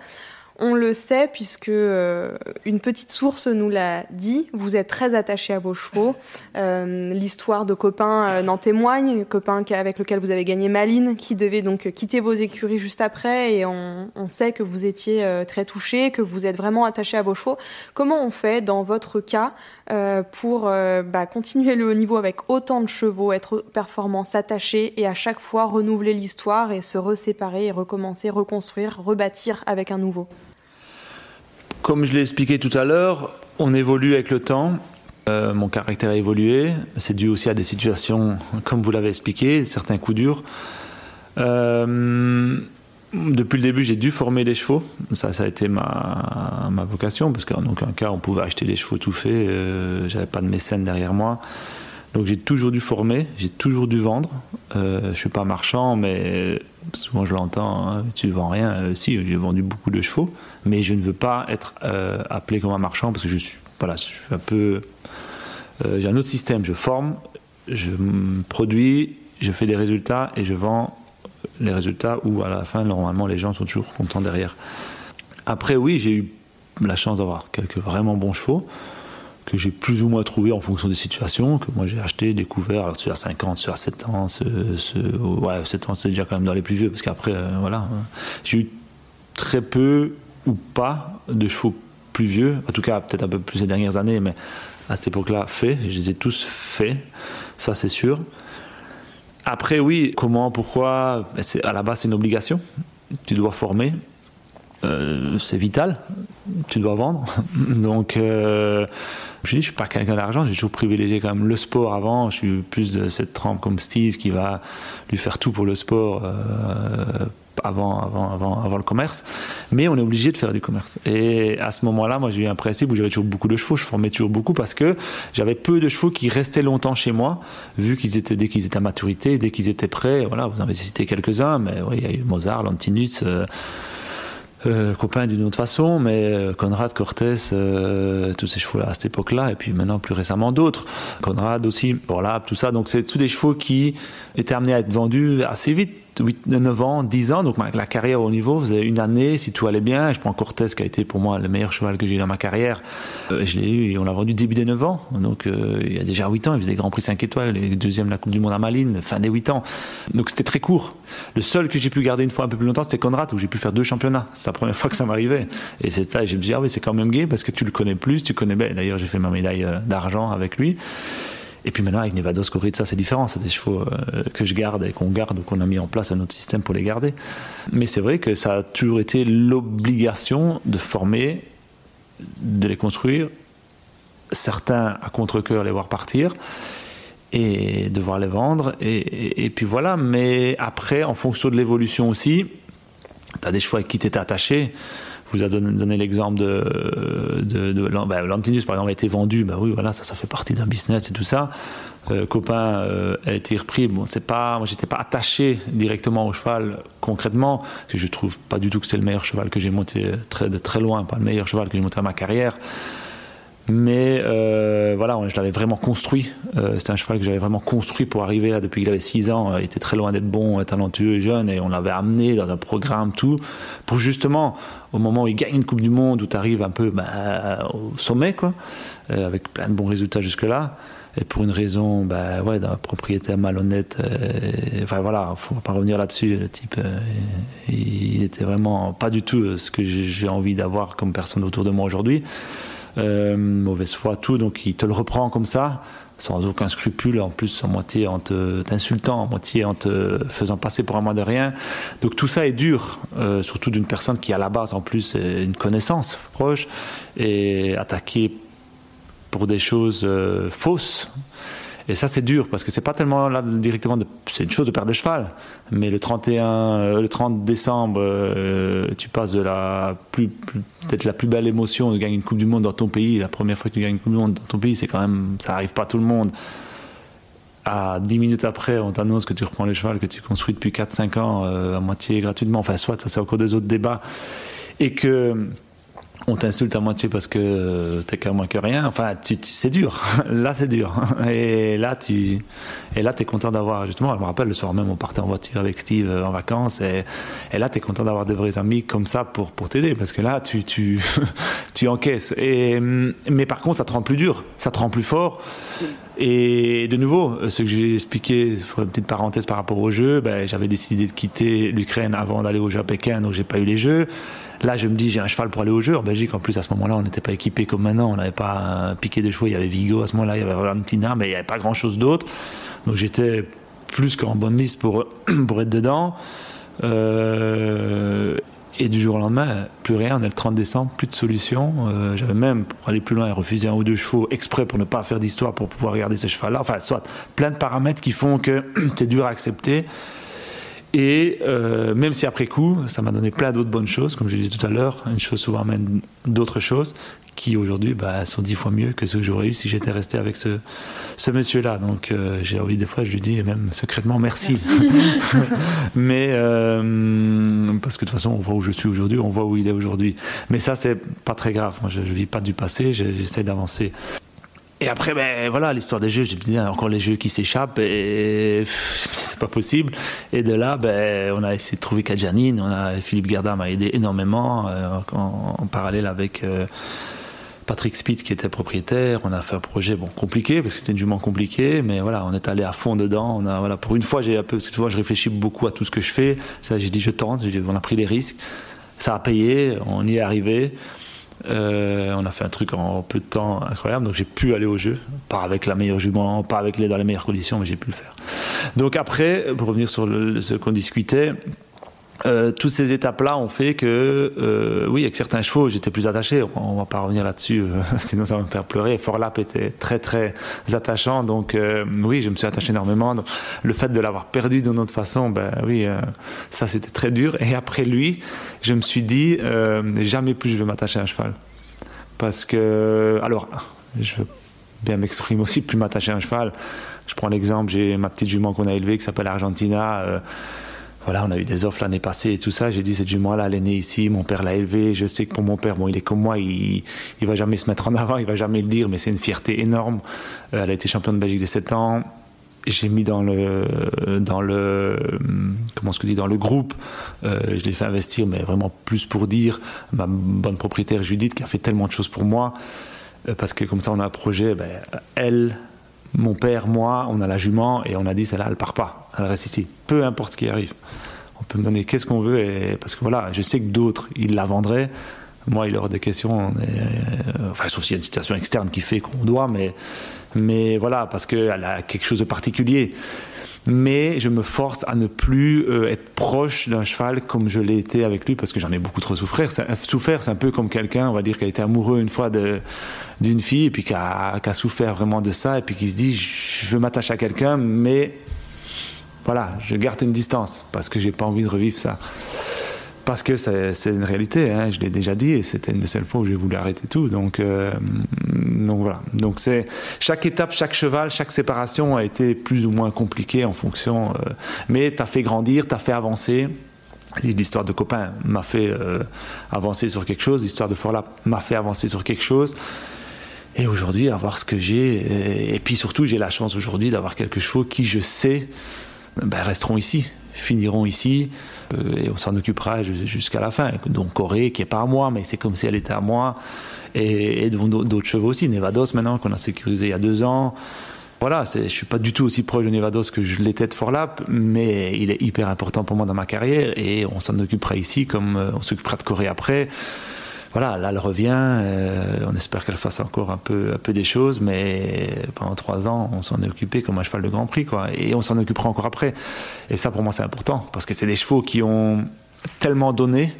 On le sait puisque euh, une petite source nous l'a dit. Vous êtes très attaché à vos chevaux. Euh, l'histoire de copain euh, n'en témoigne. Copain avec lequel vous avez gagné Maline, qui devait donc quitter vos écuries juste après. Et on, sait que vous étiez très touché, que vous êtes vraiment attaché à vos chevaux. Comment on fait dans votre cas pour bah, continuer le haut niveau avec autant de chevaux, être performant, s'attacher et à chaque fois renouveler l'histoire et se reséparer et recommencer, reconstruire, rebâtir avec un nouveau comme je l'ai expliqué tout à l'heure, on évolue avec le temps. Euh, mon caractère a évolué. C'est dû aussi à des situations, comme vous l'avez expliqué, certains coups durs. Euh, depuis le début, j'ai dû former des chevaux. Ça, ça a été ma, ma vocation, parce qu'en aucun cas, on pouvait acheter des chevaux tout faits. Euh, J'avais pas de mécène derrière moi. Donc j'ai toujours dû former, j'ai toujours dû vendre. Euh, je suis pas marchand, mais souvent je l'entends, hein, tu vends rien. Euh, si, j'ai vendu beaucoup de chevaux, mais je ne veux pas être euh, appelé comme un marchand parce que je suis, voilà, je suis un peu. Euh, j'ai un autre système. Je forme, je produis, je fais des résultats et je vends les résultats où à la fin, normalement, les gens sont toujours contents derrière. Après, oui, j'ai eu la chance d'avoir quelques vraiment bons chevaux que j'ai plus ou moins trouvé en fonction des situations, que moi j'ai acheté, découvert, alors celui à 50, celui à 7 ans, ouais, 7 ans c'est déjà quand même dans les plus vieux, parce qu'après, euh, voilà, hein. j'ai eu très peu ou pas de chevaux plus vieux, en tout cas peut-être un peu plus ces dernières années, mais à cette époque-là, fait, je les ai tous faits, ça c'est sûr. Après, oui, comment, pourquoi? Ben, À la base, c'est une obligation. Tu dois former. Euh, c'est vital. Tu dois vendre. Donc, euh, je dis, je suis pas quelqu'un d'argent, j'ai toujours privilégié quand même le sport avant. Je suis plus de cette trempe comme Steve qui va lui faire tout pour le sport euh, avant, avant, avant, le commerce. Mais on est obligé de faire du commerce. Et à ce moment-là, moi, j'ai eu un principe où j'avais toujours beaucoup de chevaux. Je formais toujours beaucoup parce que j'avais peu de chevaux qui restaient longtemps chez moi, vu qu'ils étaient, dès qu'ils étaient à maturité, dès qu'ils étaient prêts. Voilà, vous en avez cité quelques-uns, mais il y a eu Mozart, Lantinus. Euh, euh, copains d'une autre façon, mais euh, Conrad, Cortés, tous ces chevaux-là à cette époque-là, et puis maintenant plus récemment d'autres. Conrad aussi, voilà, tout ça. Donc c'est tous des chevaux qui étaient amenés à être vendus assez vite 8, 9 ans, 10 ans, donc la carrière au niveau faisait une année, si tout allait bien. Je prends Cortés qui a été pour moi le meilleur cheval que j'ai eu dans ma carrière. Euh, je l'ai eu et on l'a vendu début des 9 ans. Donc euh, il y a déjà 8 ans, il faisait des Grands Prix 5 étoiles, et deuxième la Coupe du Monde à Malines, fin des 8 ans. Donc c'était très court. Le seul que j'ai pu garder une fois un peu plus longtemps, c'était Conrad, où j'ai pu faire deux championnats. C'est la première fois que ça m'arrivait. Et c'est ça, et je me dit, ah oui, c'est quand même gay parce que tu le connais plus, tu connais bien. D'ailleurs, j'ai fait ma médaille euh, d'argent avec lui. Et puis maintenant, avec Nevados, ça c'est différent. C'est des chevaux euh, que je garde et qu'on garde ou qu'on a mis en place un autre système pour les garder. Mais c'est vrai que ça a toujours été l'obligation de former, de les construire, certains à contre-coeur les voir partir et devoir les vendre. Et, puis voilà. Mais après, en fonction de l'évolution aussi, tu as des chevaux avec qui tu attaché. Vous a donné, l'exemple de, de, bah, Lantinus, par exemple, a été vendu. Bah oui, voilà, ça, ça fait partie d'un business et tout ça. Euh, copain euh, a été repris. Bon, c'est pas, moi, j'étais pas attaché directement au cheval concrètement, que je trouve pas du tout que c'est le meilleur cheval que j'ai monté de très loin, pas le meilleur cheval que j'ai monté à ma carrière. Mais euh, voilà, je l'avais vraiment construit. Euh, c'était un cheval que j'avais vraiment construit pour arriver là depuis qu'il avait 6 ans. Il était très loin d'être bon, talentueux et jeune. Et on l'avait amené dans un programme, tout, pour justement, au moment où il gagne une Coupe du Monde, où tu arrives un peu bah, au sommet, quoi, euh, avec plein de bons résultats jusque-là. Et pour une raison bah, ouais, d'un propriétaire malhonnête, enfin voilà, faut pas revenir là-dessus. Le type, il était vraiment pas du tout ce que j'ai envie d'avoir comme personne autour de moi aujourd'hui. Euh, mauvaise foi, tout. Donc il te le reprend comme ça, sans aucun scrupule, en plus en moitié en t'insultant, en moitié en te faisant passer pour un mois de rien. Donc tout ça est dur, euh, surtout d'une personne qui à la base en plus une connaissance proche et attaquée pour des choses euh, fausses. Et ça, c'est dur parce que c'est pas tellement là directement. C'est une chose de perdre le cheval, mais le 31, euh, le 30 décembre, euh, tu passes de la plus, peut-être la plus belle émotion de gagner une Coupe du Monde dans ton pays. La première fois que tu gagnes une Coupe du Monde dans ton pays, c'est quand même, ça arrive pas à tout le monde. À 10 minutes après, on t'annonce que tu reprends le cheval que tu construis depuis 4-5 ans euh, à moitié gratuitement. Enfin, soit ça, c'est encore des autres débats. Et que on t'insulte à moitié parce que t'es qu'à moins que rien. Enfin, tu, c'est dur. Là, c'est dur. Et là, tu, et là, t'es content d'avoir justement. Je me rappelle le soir même, on partait en voiture avec Steve euh, en vacances, et, et là, t'es content d'avoir des vrais amis comme ça pour pour t'aider, parce que là, tu tu tu encaisses. Et mais par contre, ça te rend plus dur, ça te rend plus fort. Et de nouveau, ce que j'ai expliqué, pour une petite parenthèse par rapport aux Jeux, ben, j'avais décidé de quitter l'Ukraine avant d'aller aux Jeux à Pékin, donc j'ai pas eu les Jeux. Là, je me dis, j'ai un cheval pour aller aux Jeux. En Belgique, en plus, à ce moment-là, on n'était pas équipé comme maintenant. On n'avait pas piqué de chevaux. Il y avait Vigo à ce moment-là, il y avait Valentina, mais il n'y avait pas grand-chose d'autre. Donc j'étais plus qu'en bonne liste pour, pour être dedans. Euh, et du jour au lendemain, plus rien. On est le 30 décembre, plus de solution. Euh, j'avais même, pour aller plus loin, refusé un ou deux chevaux exprès pour ne pas faire d'histoire pour pouvoir regarder ces chevaux-là. Enfin, soit plein de paramètres qui font que c'est dur à accepter. Et euh, même si après coup, ça m'a donné plein d'autres bonnes choses, comme je disais tout à l'heure, une chose souvent amène d'autres choses qui aujourd'hui bah, sont dix fois mieux que ce que j'aurais eu si j'étais resté avec ce, ce monsieur-là. Donc euh, j'ai envie des fois, je lui dis même secrètement merci. Mais euh, parce que de toute façon, on voit où je suis aujourd'hui, on voit où il est aujourd'hui. Mais ça, c'est pas très grave. Moi, je, ne vis pas du passé, j'essaie d'avancer. Et après, ben voilà, l'histoire des jeux, j'ai dit encore les jeux qui s'échappent et c'est pas possible. Et de là, ben, on a essayé de trouver Kajanine, on a Philippe Gerda m'a aidé énormément euh, en, parallèle avec euh, Patrick Spitz qui était propriétaire. On a fait un projet bon compliqué parce que c'était une jument compliqué, mais voilà, on est allé à fond dedans. Voilà, pour une fois, j'ai un peu cette fois, je réfléchis beaucoup à tout ce que je fais. Ça, j'ai dit je tente, on a pris les risques. Ça a payé, on y est arrivé. Euh, on a fait un truc en peu de temps incroyable, donc j'ai pu aller au jeu, pas avec la meilleure jument, pas avec les dans les meilleures conditions, mais j'ai pu le faire. Donc après, pour revenir sur ce qu'on discutait, euh, toutes ces étapes-là ont fait que, euh, oui, avec certains chevaux, j'étais plus attaché. On, va pas revenir là-dessus, euh, sinon ça va me faire pleurer. Forlap était très très attachant, donc oui, je me suis attaché énormément. Donc, le fait de l'avoir perdu d'une autre façon, ben oui, ça c'était très dur. Et après lui, je me suis dit, jamais plus je vais m'attacher à un cheval, parce que, alors, je veux bien m'exprimer aussi, plus m'attacher à un cheval. Je prends l'exemple, j'ai ma petite jument qu'on a élevée qui s'appelle Argentina voilà, on a eu des offres l'année passée et tout ça. J'ai dit, cette jument-là, elle est née ici, mon père l'a élevée. Je sais que pour mon père, bon, il est comme moi, il, il va jamais se mettre en avant, il va jamais le dire, mais c'est une fierté énorme. Euh, elle a été championne de Belgique des 7 ans. J'ai mis dans le, dans le, comment que dans le groupe. Euh, je l'ai fait investir, mais vraiment plus pour dire ma bonne propriétaire Judith qui a fait tellement de choses pour moi. Euh, parce que comme ça, on a un projet, ben, elle, mon père, moi, on a la jument et on a dit celle-là, elle part pas, elle reste ici. Peu importe ce qui arrive. On peut me donner qu'est-ce qu'on veut parce que voilà, je sais que d'autres, ils la vendraient. Moi, il y aura des questions, euh, enfin, sauf s'il y a une situation externe qui fait qu'on doit, mais, mais voilà, parce qu'elle a quelque chose de particulier mais je me force à ne plus euh, être proche d'un cheval comme je l'ai été avec lui parce que j'en ai beaucoup trop souffert. Souffert, c'est un peu comme quelqu'un, on va dire, qui a été amoureux une fois d'une fille et puis qui a, qui a, souffert vraiment de ça et puis qui se dit je veux m'attacher à quelqu'un, mais voilà, je garde une distance parce que j'ai pas envie de revivre ça. Parce que c'est une réalité, hein, je l'ai déjà dit, et c'était une de celles fois où j'ai voulu arrêter tout. Donc, euh, donc voilà. Donc c'est chaque étape, chaque cheval, chaque séparation a été plus ou moins compliquée en fonction. Euh, mais t'as fait grandir, t'as fait avancer. L'histoire de copain m'a fait euh, avancer sur quelque chose. L'histoire de Forlap m'a fait avancer sur quelque chose. Et aujourd'hui, avoir ce que j'ai. Et, puis surtout, j'ai la chance aujourd'hui d'avoir quelques chevaux qui, je sais, ben, resteront ici, finiront ici. Euh, et on s'en occupera jusqu'à la fin. Donc Corée, qui est pas à moi, mais c'est comme si elle était à moi. Et, d'autres chevaux aussi. Nevados, maintenant, qu'on a sécurisé il y a deux ans. Voilà, je suis pas du tout aussi proche de Nevados que je l'étais de Forlap, mais il est hyper important pour moi dans ma carrière et on s'en occupera ici comme euh, on s'occupera de Corée après voilà, là elle revient. Euh, on espère qu'elle fasse encore un peu, un peu des choses, mais pendant trois ans, on s'en est occupé comme un cheval de Grand Prix, quoi. Et on s'en occupera encore après. Et ça, pour moi, c'est important parce que c'est des chevaux qui ont tellement donné,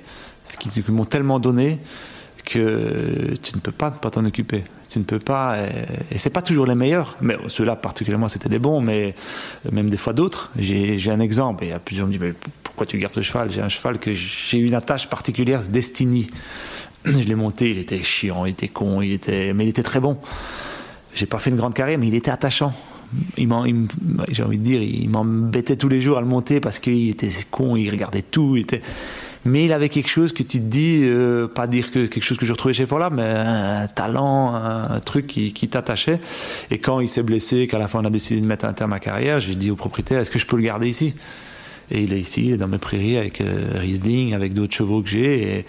qui, m'ont tellement donné que tu ne peux pas pas t'en occuper. Tu ne peux pas. Et, c'est pas toujours les meilleurs. Mais ceux-là, particulièrement, c'était des bons, mais même des fois d'autres. J'ai un exemple. Et a plusieurs me disent mais pourquoi tu gardes ce cheval? J'ai un cheval que j'ai une attache particulière, Destiny. Je l'ai monté, il était chiant, il était con, il était, mais il était très bon. J'ai pas fait une grande carrière, mais il était attachant. Il j'ai envie de dire, il m'embêtait tous les jours à le monter parce qu'il était con, il regardait tout. Il était... Mais il avait quelque chose que tu te dis, euh, pas dire que quelque chose que je retrouvais chez Forla, mais un talent, un, truc qui, qui t'attachait. Et quand il s'est blessé, qu'à la fin on a décidé de mettre un terme à ma carrière, j'ai dit au propriétaire, est-ce que je peux le garder ici? Et il est ici, il est dans mes prairies avec euh, Riesling, avec d'autres chevaux que j'ai. Et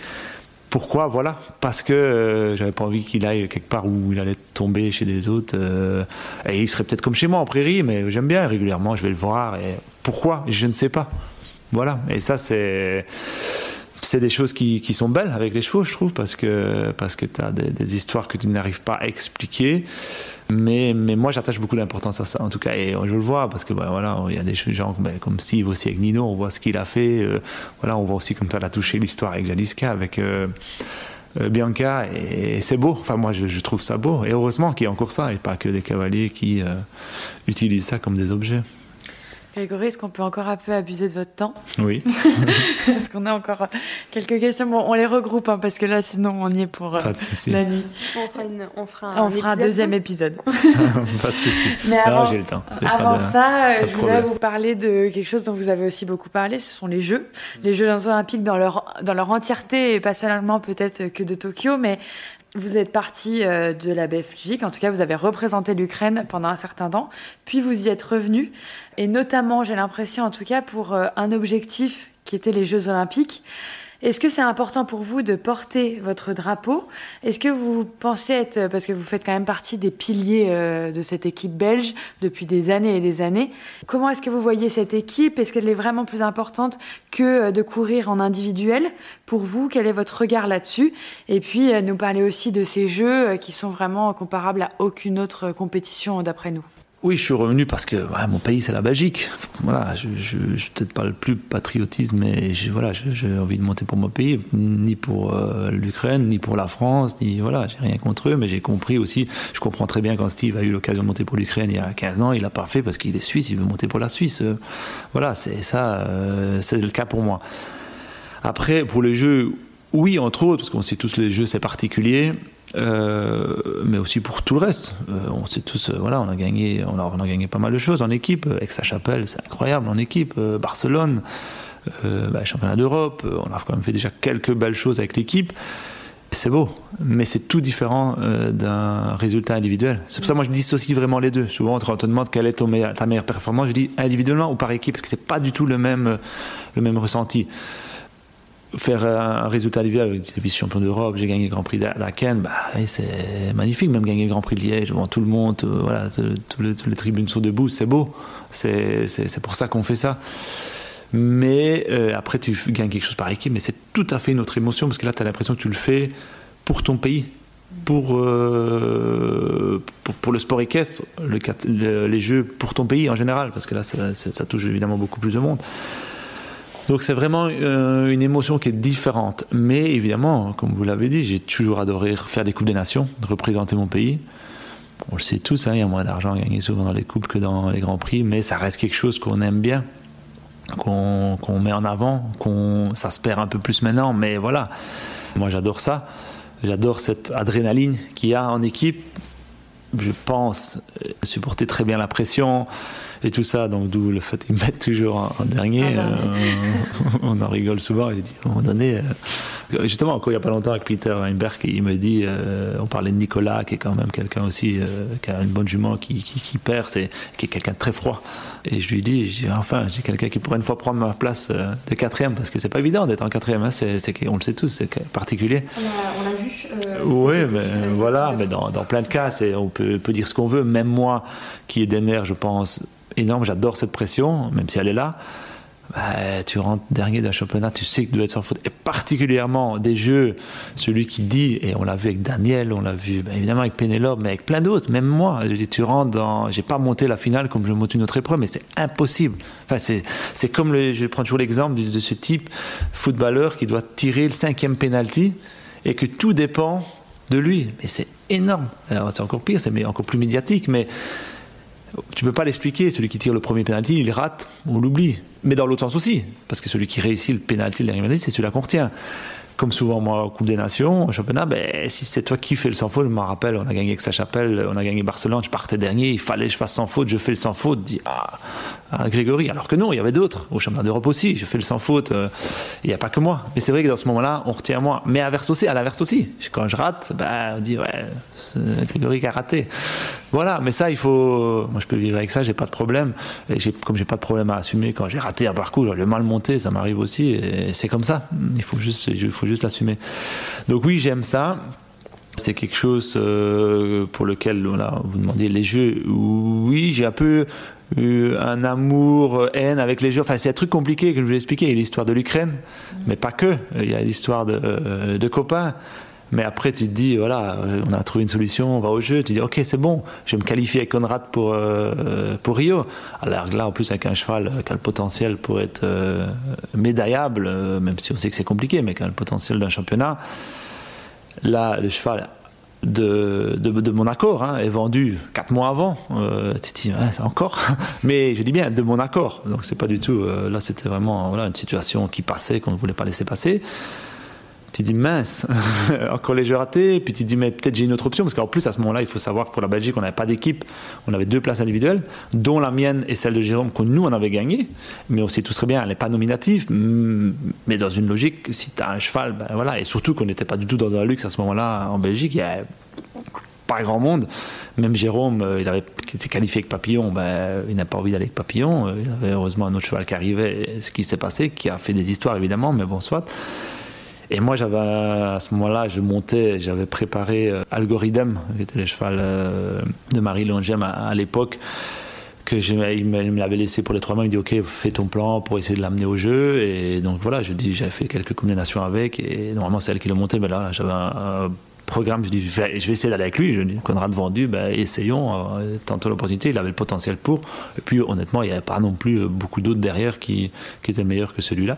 pourquoi Voilà, parce que euh, j'avais pas envie qu'il aille quelque part où il allait tomber chez des autres. Euh, et il serait peut-être comme chez moi en prairie, mais j'aime bien régulièrement, je vais le voir. Et pourquoi Je ne sais pas. Voilà. Et ça, c'est c'est des choses qui, qui, sont belles avec les chevaux, je trouve, parce que, parce que tu as des, histoires que tu n'arrives pas à expliquer. Mais, mais moi, j'attache beaucoup d'importance à ça, en tout cas. Et je le vois, parce que bah, voilà, il y a des gens ben, comme Steve aussi avec Nino, on voit ce qu'il a fait. Euh, voilà, on voit aussi comme tu as touché l'histoire avec Jaliska, avec. Euh, euh, Bianca et, c'est beau. Enfin moi je, je, trouve ça beau et heureusement qu'il y a encore ça et pas que des cavaliers qui utilisent ça comme des objets. Grégory, est-ce qu'on peut encore un peu abuser de votre temps Oui. Est-ce qu'on a encore quelques questions Bon, on les regroupe hein, parce que là, sinon, on y est pour euh, la nuit. On fera, une, on fera un, on fera un deuxième épisode. pas de souci. Mais avant, j'ai le temps. Avant ça, euh, je voulais vous parler de quelque chose dont vous avez aussi beaucoup parlé. Ce sont les Jeux, les Jeux olympiques dans leur dans leur entièreté et pas seulement peut-être que de Tokyo, mais vous êtes parti euh, de la Belgique, en tout cas vous avez représenté l'Ukraine pendant un certain temps, puis vous y êtes revenu, et notamment j'ai l'impression en tout cas pour euh, un objectif qui était les Jeux olympiques. Est-ce que c'est important pour vous de porter votre drapeau? Est-ce que vous pensez être, parce que vous faites quand même partie des piliers euh, de cette équipe belge depuis des années et des années, comment est-ce que vous voyez cette équipe? Est-ce qu'elle est vraiment plus importante que euh, de courir en individuel? Pour vous, quel est votre regard là-dessus? Et puis, euh, nous parler aussi de ces jeux qui sont vraiment comparables à aucune autre compétition d'après nous. Oui, je suis revenu parce que mon pays, c'est la Belgique. Voilà, je, je, peut-être pas le plus patriotisme, mais voilà, j'ai envie de monter pour mon pays, ni pour euh, l'Ukraine, ni pour la France, ni voilà, j'ai rien contre eux, mais j'ai compris aussi. Je comprends très bien quand Steve a eu l'occasion de monter pour l'Ukraine il y a 15 ans, il l'a pas fait parce qu'il est suisse, il veut monter pour la Suisse. Voilà, c'est ça, euh, c'est le cas pour moi. Après, pour les jeux, oui, entre autres, parce qu'on sait tous les jeux, c'est particulier. Euh, mais aussi pour tout le reste. Euh, on sait tous, euh, voilà, on a gagné, on a, on a, gagné pas mal de choses en équipe. Aix-la-Chapelle, c'est incroyable en équipe. Barcelone, bah, championnat d'Europe, on a quand même fait déjà quelques belles choses avec l'équipe. C'est beau, mais c'est tout différent d'un résultat individuel. C'est pour ça que moi je dissocie vraiment les deux. Souvent, quand on te demande quelle est ta meilleure performance, je dis individuellement ou par équipe, parce que c'est pas du tout le même, le même ressenti faire un résultat individuel, j'ai vice-champion d'Europe, j'ai gagné le Grand Prix d'Aken, bah, c'est magnifique, même gagner le Grand Prix de Liège devant tout le monde, euh, voilà, toutes les, tribunes sont debout, c'est beau, c'est pour ça qu'on fait ça. Mais euh, après, tu gagnes quelque chose par équipe, mais c'est tout à fait une autre émotion, parce que là, tu as l'impression que tu le fais pour ton pays, pour, euh, pour, le sport équestre, le, les jeux pour ton pays en général, parce que là, ça touche évidemment beaucoup plus de monde. Donc c'est vraiment euh, une émotion qui est différente. Mais évidemment, comme vous l'avez dit, j'ai toujours adoré faire des Coupes des Nations, représenter mon pays. On le sait tous, hein, il y a moins d'argent gagné souvent dans les coupes que dans les grands prix, mais ça reste quelque chose qu'on aime bien. qu'on met en avant, qu'on ça se perd un peu plus maintenant, mais voilà, moi j'adore ça, j'adore cette adrénaline qu'il y a en équipe. Je pense supporter très bien la pression, et tout ça. Donc d'où le fait qu'ils me mettent toujours en, dernier. Euh, on en rigole souvent. J'ai dit à un moment donné, euh, justement encore il n'y a pas longtemps avec Peter Weinberg, il me dit, euh, on parlait de Nicolas qui est quand même quelqu'un aussi qui a une bonne jument qui, qui, qui perd, c'est qui est quelqu'un de très froid. Et je lui dis, je dis enfin, j'ai quelqu'un qui pourrait une fois prendre ma place de quatrième parce que c'est pas évident d'être en quatrième. Hein, c'est, on le sait tous, c'est particulier. On l'a vu. Oui, mais voilà, mais dans, dans, plein de cas, on peut, peut dire ce qu'on veut. Même moi, qui ai des nerfs, je pense, énorme, j'adore cette pression, même si elle est là. Bah, tu rentres dernier d'un championnat, tu sais que tu dois être sans faute. Et particulièrement des jeux, celui qui dit, et on l'a vu avec Daniel, on l'a vu bah, évidemment avec Pénélope, mais avec plein d'autres, même moi. Je dis, tu rentres dans. J'ai pas monté la finale comme je monte une autre épreuve, mais c'est impossible. Enfin, c'est comme le, je prends toujours l'exemple de, de, ce type footballeur qui doit tirer le cinquième penalty et que tout dépend de lui. Mais c'est énorme. C'est encore pire, c'est encore plus médiatique, mais tu peux pas l'expliquer. Celui qui tire le premier penalty, il rate, on l'oublie. Mais dans l'autre sens aussi, parce que celui qui réussit le penalty, le dernier c'est celui-là qu'on retient comme souvent moi au Coupe des Nations, au championnat, ben, si c'est toi qui fais le sans faute, je me rappelle, on a gagné avec sa chapelle, on a gagné Barcelone, je partais dernier, il fallait que je fasse sans faute, je fais le sans faute, dit ah, Grégory. Alors que non, il y avait d'autres, au championnat d'Europe aussi, je fais le sans faute, euh, il n'y a pas que moi. Mais c'est vrai que dans ce moment-là, on retient moi. Mais à l'inverse aussi, à l'inverse aussi. Quand je rate, ben, on dit ouais, Grégory qui a raté. Voilà, mais ça, il faut. Moi, je peux vivre avec ça, j'ai pas de problème. Et comme j'ai pas de problème à assumer quand j'ai raté un parcours, j'ai mal monté, ça m'arrive aussi, et c'est comme ça. Il faut juste, il faut juste l'assumer. Donc oui, j'aime ça. C'est quelque chose euh, pour lequel voilà, vous demandez les jeux. Oui, j'ai un peu eu un amour, haine avec les jeux. Enfin, c'est un truc compliqué que je vous ai expliqué. Il y a l'histoire de l'Ukraine, mais pas que. Il y a l'histoire de, euh, de copains. Mais après, tu te dis, voilà, on a trouvé une solution, on va au jeu. Tu te dis, ok, c'est bon, je vais me qualifier avec Conrad pour, euh, pour Rio. Alors là, en plus, avec un cheval qui a le potentiel pour être euh, médaillable, euh, même si on sait que c'est compliqué, mais qui a le potentiel d'un championnat. Là, le cheval de, de, mon accord hein, est vendu quatre mois avant. tu te dis, encore Mais je dis bien de mon accord. Donc, c'est pas du tout. là, c'était vraiment voilà, une situation qui passait, qu'on ne voulait pas laisser passer tu dis mince, encore les jeux ratés, puis tu dis mais peut-être j'ai une autre option, parce qu'en plus à ce moment-là, il faut savoir que pour la Belgique, on n'avait pas d'équipe, on avait deux places individuelles, dont la mienne et celle de Jérôme, que nous on avait gagné, mais aussi tout serait bien, elle n'est pas nominative, mais dans une logique, si tu as un cheval, ben voilà, et surtout qu'on n'était pas du tout dans un luxe à ce moment-là en Belgique, il y a pas grand monde. Même Jérôme, euh, il avait été qualifié avec Papillon, ben, il n'a pas envie d'aller avec Papillon. Euh, il avait heureusement un autre cheval qui arrivait, ce qui s'est passé, qui a fait des histoires évidemment, mais bon, soit. Et moi, j'avais à ce moment-là, je montais, j'avais préparé euh, Algorithm, qui était le cheval euh, de Marie Longem à, l'époque que je, il me l'avait laissé pour les trois mois. Il me dit ok, fais ton plan pour essayer de l'amener au jeu. Et donc voilà, je dis j'avais fait quelques combinaisons avec. Et normalement c'est elle qui le montait, mais là j'avais un, programme. Je dis je vais, essayer d'aller avec lui. Je dis Conrad vendu, ben, essayons. Euh, tantôt l'opportunité, il avait le potentiel pour. Et puis honnêtement, il n'y avait pas non plus beaucoup d'autres derrière qui étaient meilleurs que celui-là.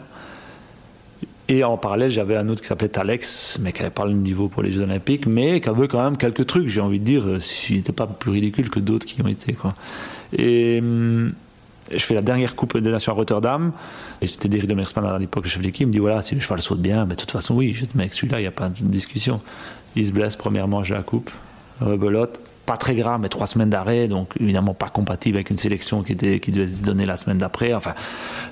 Et en parallèle, j'avais un autre qui s'appelait Alex, mais qui n'avait pas le niveau pour les Jeux Olympiques, mais qui avait quand même quelques trucs, j'ai envie de dire, euh, s'il n'était pas plus ridicule que d'autres qui ont été. Quoi. Et hum, je fais la dernière Coupe des Nations à Rotterdam, et c'était Derry de Mersman à l'époque, chef d'équipe, il me dit voilà, si le cheval saute bien, mais de toute façon, oui, je te mets avec celui-là, il n'y a pas de discussion. Il se blesse, première manche de la Coupe, rebelote, pas très grave, mais trois semaines d'arrêt, donc évidemment pas compatible avec une sélection qui, était, qui devait se donner la semaine d'après. Enfin,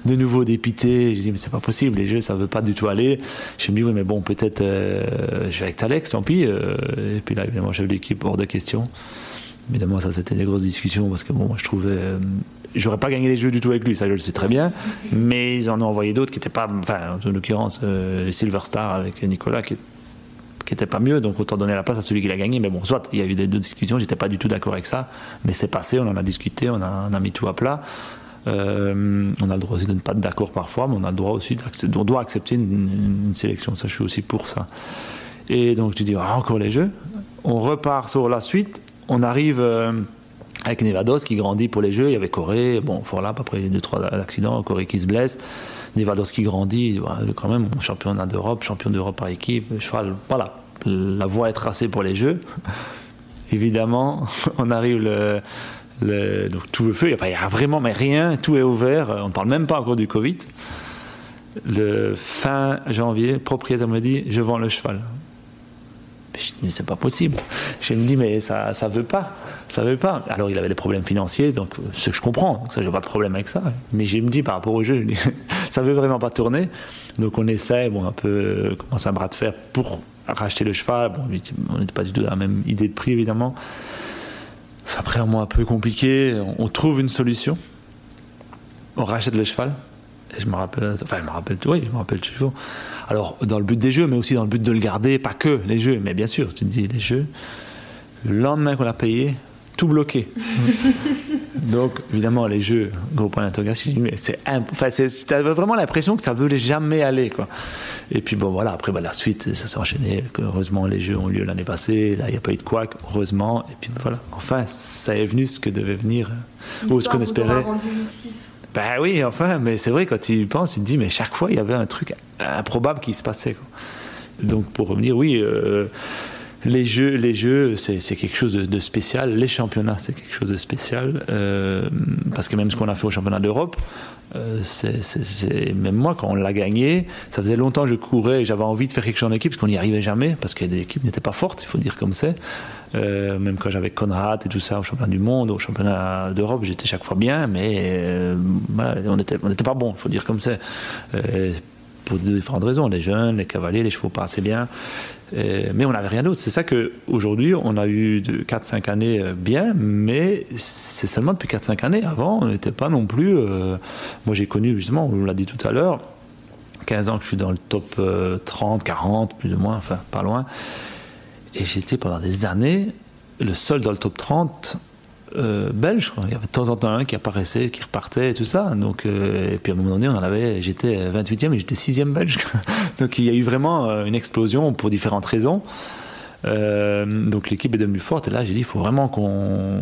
de nouveau dépité, je dis mais c'est pas possible, les jeux ça veut pas du tout aller. Je me dis oui mais bon peut-être euh, je vais avec Talex, tant pis. Euh, et puis là évidemment chef d'équipe hors de question. Évidemment ça c'était des grosses discussions parce que bon je trouvais euh, j'aurais pas gagné les jeux du tout avec lui, ça je le sais très bien. Mais ils en ont envoyé d'autres qui étaient pas, enfin en l'occurrence les Silver Star avec Nicolas qui qui était pas mieux, donc autant donner la place à celui qui l'a gagné. Mais bon, soit il y a eu des, deux discussions, j'étais pas du tout d'accord avec ça, mais c'est passé, on en a discuté, on a, a mis tout à plat. Euh, on a le droit aussi de ne pas être d'accord parfois, mais on a le droit aussi on doit accepter une, sélection. Ça, je suis aussi pour ça. Et donc tu dis ah, encore les jeux. On repart sur la suite. On arrive euh, avec Nevados qui grandit pour les jeux. Il y avait Corée. Bon, voilà, après deux trois accidents, Corée qui se blesse. Qui grandit, quand même, championnat d'Europe, champion d'Europe par équipe, cheval, voilà, la voie est tracée pour les Jeux. Évidemment, on arrive le, Le, donc tout le feu, il n'y a vraiment mais rien, tout est ouvert. On ne parle même pas encore du Covid. Le fin janvier, propriétaire me dit Je vends le cheval. Je c'est pas possible. Je me dis, mais ça ça veut pas. Ça veut pas. Alors, il avait des problèmes financiers, donc ce que je comprends. Ça, j'ai pas de problème avec ça. Mais je me dis, par rapport au jeu, ça veut vraiment pas tourner. Donc, on essaie, bon, un peu, commencer un bras de fer pour racheter le cheval. Bon, on n'était pas du tout dans la même idée de prix, évidemment. Après, un mois un peu compliqué, on trouve une solution. On rachète le cheval. Et je me rappelle, enfin, je me rappelle, oui, je me rappelle toujours. Alors, dans le but des jeux, mais aussi dans le but de le garder, pas que les jeux, mais bien sûr, tu te dis les jeux. Le lendemain qu'on l'a payé, tout bloqué. Donc, évidemment, les jeux, gros point d'interrogation, mais c'est enfin, t'avais vraiment l'impression que ça voulait jamais aller, quoi. Et puis, bon, voilà, après, bah, la suite, ça s'est enchaîné. Heureusement, les jeux ont lieu l'année passée. Là, il n'y a pas eu de quoi, heureusement. Et puis, voilà. Enfin, ça est venu ce que devait venir, ou ce qu'on espérait. Ben oui, enfin, mais c'est vrai, quand tu y penses, tu te dis, mais chaque fois, il y avait un truc improbable qui se passait. Quoi. Donc, pour revenir, oui, euh, les jeux, les jeux c'est quelque chose de, spécial. Les championnats, c'est quelque chose de spécial. Euh, parce que même ce qu'on a fait au championnat d'Europe, euh, même moi, quand on l'a gagné, ça faisait longtemps que je courais et j'avais envie de faire quelque chose en équipe, parce qu'on n'y arrivait jamais, parce que les équipes n'étaient pas fortes, il faut dire comme c'est. Euh, même quand j'avais Conrad et tout ça au championnat du monde, au championnat d'Europe, j'étais chaque fois bien, mais on n'était on pas bon, il faut dire comme c'est. Pour différentes raisons, les jeunes, les cavaliers, les chevaux pas assez bien. Mais on n'avait rien d'autre. C'est ça qu'aujourd'hui, on a eu 4-5 années bien, mais c'est seulement depuis 4-5 années. Avant, on n'était pas non plus. moi, j'ai connu, justement, on l'a dit tout à l'heure, 15 ans que je suis dans le top 30, 40, plus ou moins, enfin, pas loin. Et j'étais pendant des années le seul dans le top 30 euh, belge. Il y avait de temps en temps un qui apparaissait, qui repartait et tout ça. Donc, euh, et puis à un moment donné, on en avait, j'étais 28e et j'étais 6e belge. donc il y a eu vraiment euh, une explosion pour différentes raisons. donc l'équipe est devenue forte et là j'ai dit il faut vraiment qu'on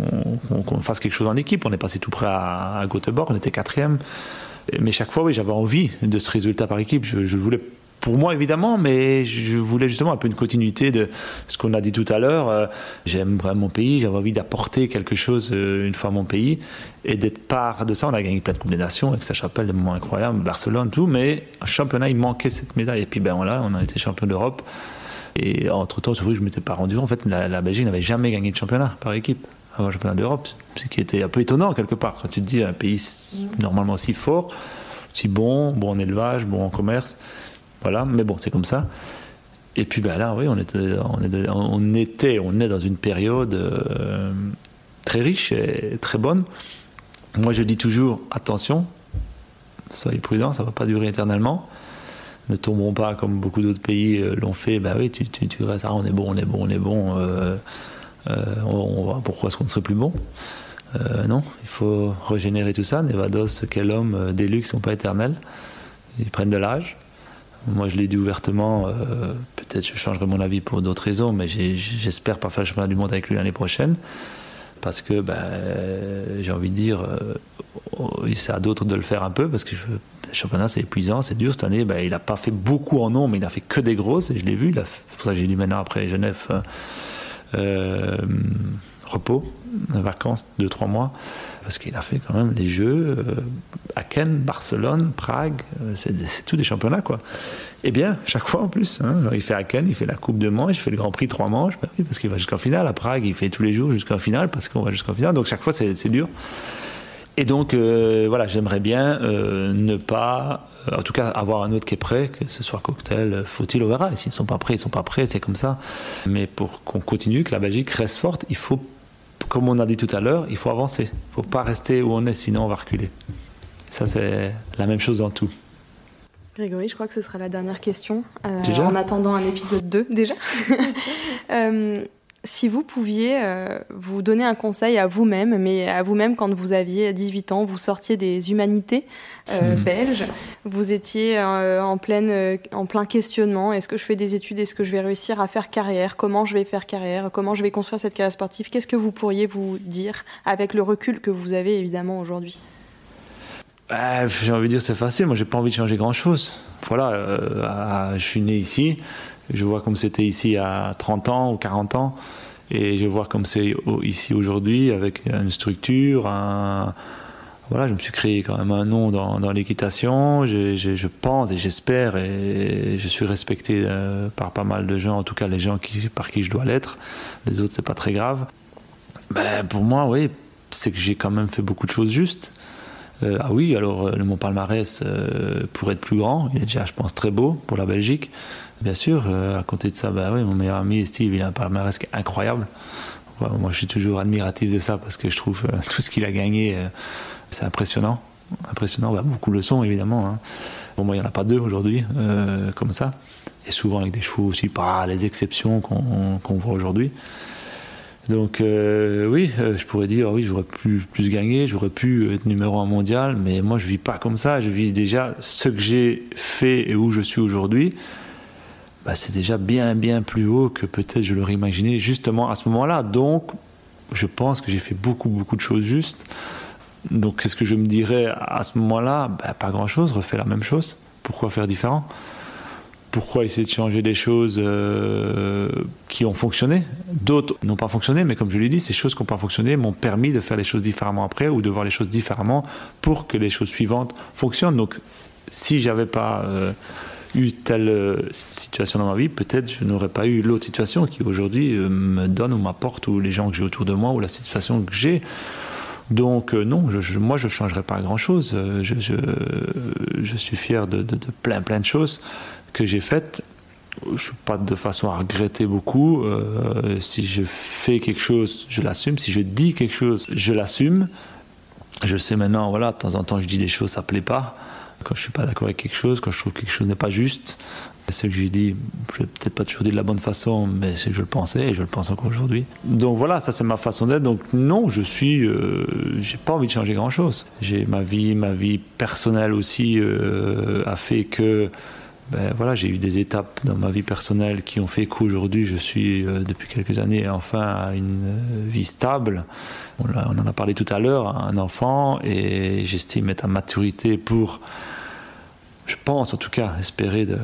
fasse quelque chose en équipe. On est passé tout près à, à Göteborg, on était quatrième. Mais chaque fois, oui, j'avais envie de ce résultat par équipe. Je, je voulais pour moi évidemment, mais je voulais justement un peu une continuité de ce qu'on a dit tout à l'heure. Euh, j'aime vraiment mon pays, j'avais envie d'apporter quelque chose euh, une fois mon pays et d'être part de ça. On a gagné plein de Coupes des Nations avec sa chapelle, des moments incroyables, Barcelone, tout, mais un championnat, il manquait cette médaille. Et puis ben voilà, on a été champion d'Europe. Et entre temps, c'est vrai que je ne m'étais pas rendu. En fait, la, Belgique n'avait jamais gagné de championnat par équipe avant le championnat d'Europe, ce qui était un peu étonnant quelque part. Quand tu te dis un pays normalement si fort, si bon, bon en élevage, bon en commerce, voilà, mais bon, c'est comme ça. Et puis ben là, oui, on était, on était, on, on est dans une période euh, très riche et très bonne. Moi, je dis toujours attention, soyez prudents, ça ne va pas durer éternellement. Ne tomberons pas comme beaucoup d'autres pays euh, l'ont fait. Ben oui, tu, tu, tu restes, ah, on est bon, on est bon, on est bon. Euh, on, pourquoi est-ce qu'on ne serait plus bon? Non, il faut régénérer tout ça. Nevados, quel homme, des luxe sont pas éternels. Ils prennent de l'âge. Moi, je l'ai dit ouvertement, euh, peut-être je changerai mon avis pour d'autres raisons, mais j'espère pas faire le championnat du monde avec lui l'année prochaine. Parce que ben, j'ai envie de dire, euh, c'est à d'autres de le faire un peu, parce que le championnat c'est épuisant, c'est dur. Cette année, ben, il n'a pas fait beaucoup en nombre, mais il a fait que des grosses, et je l'ai vu. C'est pour ça que j'ai dit maintenant après Genève, euh, repos, vacances, 2-3 mois parce qu'il a fait quand même les Jeux à euh, Ken, Barcelone, Prague, euh, c'est tous des championnats quoi. Et bien, chaque fois en plus, hein, il fait à Ken, il fait la Coupe de Manche, il fait le Grand Prix trois manches, bah parce qu'il va jusqu'en finale. À Prague, il fait tous les jours jusqu'en finale parce qu'on va jusqu'en finale. Donc chaque fois, c'est dur. Et donc, euh, voilà, j'aimerais bien ne pas, en tout cas, avoir un autre qui est prêt, que ce soit cocktail, faut-il, on verra. Et s'ils ne sont pas prêts, ils ne sont pas prêts, c'est comme ça. Mais pour qu'on continue, que la Belgique reste forte, il faut comme on a dit tout à l'heure, il faut avancer. Il ne faut pas rester où on est, sinon on va reculer. Ça, c'est la même chose dans tout. Grégory, je crois que ce sera la dernière question. Euh, en attendant un épisode 2, déjà. euh, si vous pouviez euh, vous donner un conseil à vous-même, mais à vous-même quand vous aviez 18 ans, vous sortiez des humanités euh, mhm. belges, vous étiez euh, en, pleine, en plein questionnement, est-ce que je fais des études, est-ce que je vais réussir à faire carrière, comment je vais faire carrière, comment je vais construire cette carrière sportive, qu'est-ce que vous pourriez vous dire avec le recul que vous avez évidemment aujourd'hui? Bah, J'ai envie de dire c'est facile, moi j'ai pas envie de changer grand-chose. Voilà, je suis né ici, je vois comme c'était ici à 30 ans ou 40 ans. Et je vois comme c'est ici aujourd'hui, avec une structure, voilà, je me suis créé quand même un nom dans, l'équitation. Je, pense et j'espère, et je suis respecté euh, par pas mal de gens, en tout cas les gens par qui je dois l'être. Les autres, c'est pas très grave. Ben, pour moi, oui, c'est que j'ai quand même fait beaucoup de choses justes. Euh, ah oui, alors euh, mon palmarès euh, pourrait être plus grand. Il est déjà, je pense, très beau pour la Belgique. Bien sûr, euh, à côté de ça, ben, oui, mon meilleur ami Steve, il a un palmarès incroyable. Moi, je suis toujours admiratif de ça parce que je trouve tout ce qu'il a gagné c'est impressionnant. Impressionnant, bah, beaucoup le sont évidemment. Hein. Bon, moi, il n'y en a pas deux aujourd'hui, euh, comme ça. Et souvent avec des chevaux aussi, pas les exceptions qu'on qu voit aujourd'hui. Donc euh, oui, euh, je pourrais dire, oui, j'aurais pu plus gagner, j'aurais pu être numéro un mondial, mais moi je vis pas comme ça, je vis déjà ce que j'ai fait et où je suis aujourd'hui. Bah, c'est déjà bien bien plus haut que peut-être je l'aurais imaginé justement à ce moment-là. Donc je pense que j'ai fait beaucoup beaucoup de choses justes. Donc, qu'est-ce que je me dirais à ce moment-là? Ben, Pas grand-chose, refais la même chose. Pourquoi faire différent? Pourquoi essayer de changer des choses euh, qui ont fonctionné? D'autres n'ont pas fonctionné, mais comme je l'ai dit, ces choses qui n'ont pas fonctionné m'ont permis de faire les choses différemment après ou de voir les choses différemment pour que les choses suivantes fonctionnent. Donc, si j'avais pas euh, eu telle euh, situation dans ma vie, peut-être je n'aurais pas eu l'autre situation qui aujourd'hui euh, me donne ou m'apporte, ou les gens que j'ai autour de moi, ou la situation que j'ai. Donc euh, non, moi je ne changerai pas grand-chose. Je, je, suis fier de, plein plein de choses que j'ai faites. Je ne suis pas de façon à regretter beaucoup. Si je fais quelque chose, je l'assume. Si je dis quelque chose, je l'assume. Je sais maintenant, voilà, de temps en temps je dis des choses, ça ne plaît pas. Quand je suis pas d'accord avec quelque chose, quand je trouve que quelque chose n'est pas juste, ce que j'ai dit, je l'ai peut-être pas toujours dit de la bonne façon, mais c'est que je le pensais et je le pense encore aujourd'hui. Donc voilà, ça c'est ma façon d'être. Donc non, je suis, euh, j'ai pas envie de changer grand-chose. J'ai ma vie, ma vie personnelle aussi euh, a fait que, ben voilà, j'ai eu des étapes dans ma vie personnelle qui ont fait qu'aujourd'hui je suis euh, depuis quelques années enfin à une vie stable. On, on en a parlé tout à l'heure, un enfant et j'estime être à maturité pour je pense en tout cas, espérer de,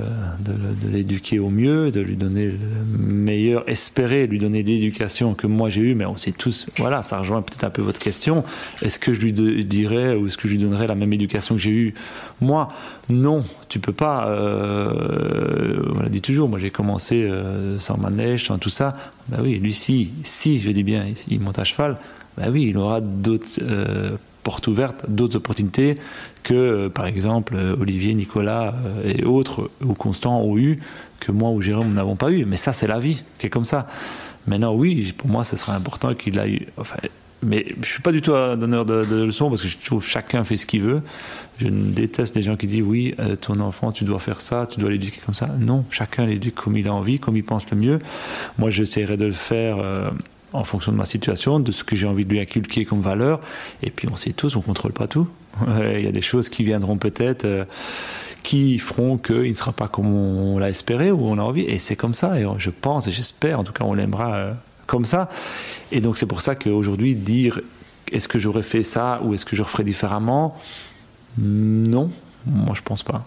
l'éduquer au mieux, de lui donner le meilleur, espérer lui donner l'éducation que moi j'ai eue, mais on sait tous, voilà, ça rejoint peut-être un peu votre question, est-ce que je lui dirais ou est-ce que je lui donnerais la même éducation que j'ai eue? Moi Non, tu peux pas, euh, on l'a dit toujours, moi j'ai commencé euh, sans manège, sans tout ça, ben oui, lui si, si, je dis bien, il monte à cheval, ben oui, il aura d'autres... Euh, portes ouvertes, d'autres opportunités que, euh, par exemple, Olivier, Nicolas euh, et autres, ou Constant, ont eu, que moi ou Jérôme n'avons pas eu. Mais ça, c'est la vie, qui est comme ça. Maintenant, oui, pour moi, ce serait important qu'il eu. Enfin, mais je ne suis pas du tout un donneur de, de, leçons parce que je trouve que chacun fait ce qu'il veut. Je déteste les gens qui disent oui, euh, ton enfant, tu dois faire ça, tu dois l'éduquer comme ça. Non, chacun l'éduque comme il a envie, comme il pense le mieux. Moi, j'essaierai de le faire. Euh, en fonction de ma situation, de ce que j'ai envie de lui inculquer comme valeur. Et puis on sait tous, on contrôle pas tout. Il y a des choses qui viendront peut-être, euh, qui feront qu'il ne sera pas comme on l'a espéré ou on a envie. Et c'est comme ça. Et je pense et j'espère, en tout cas, on l'aimera euh, comme ça. Et donc c'est pour ça qu'aujourd'hui, dire est-ce que j'aurais fait ça ou est-ce que je referais différemment? Non, moi je pense pas.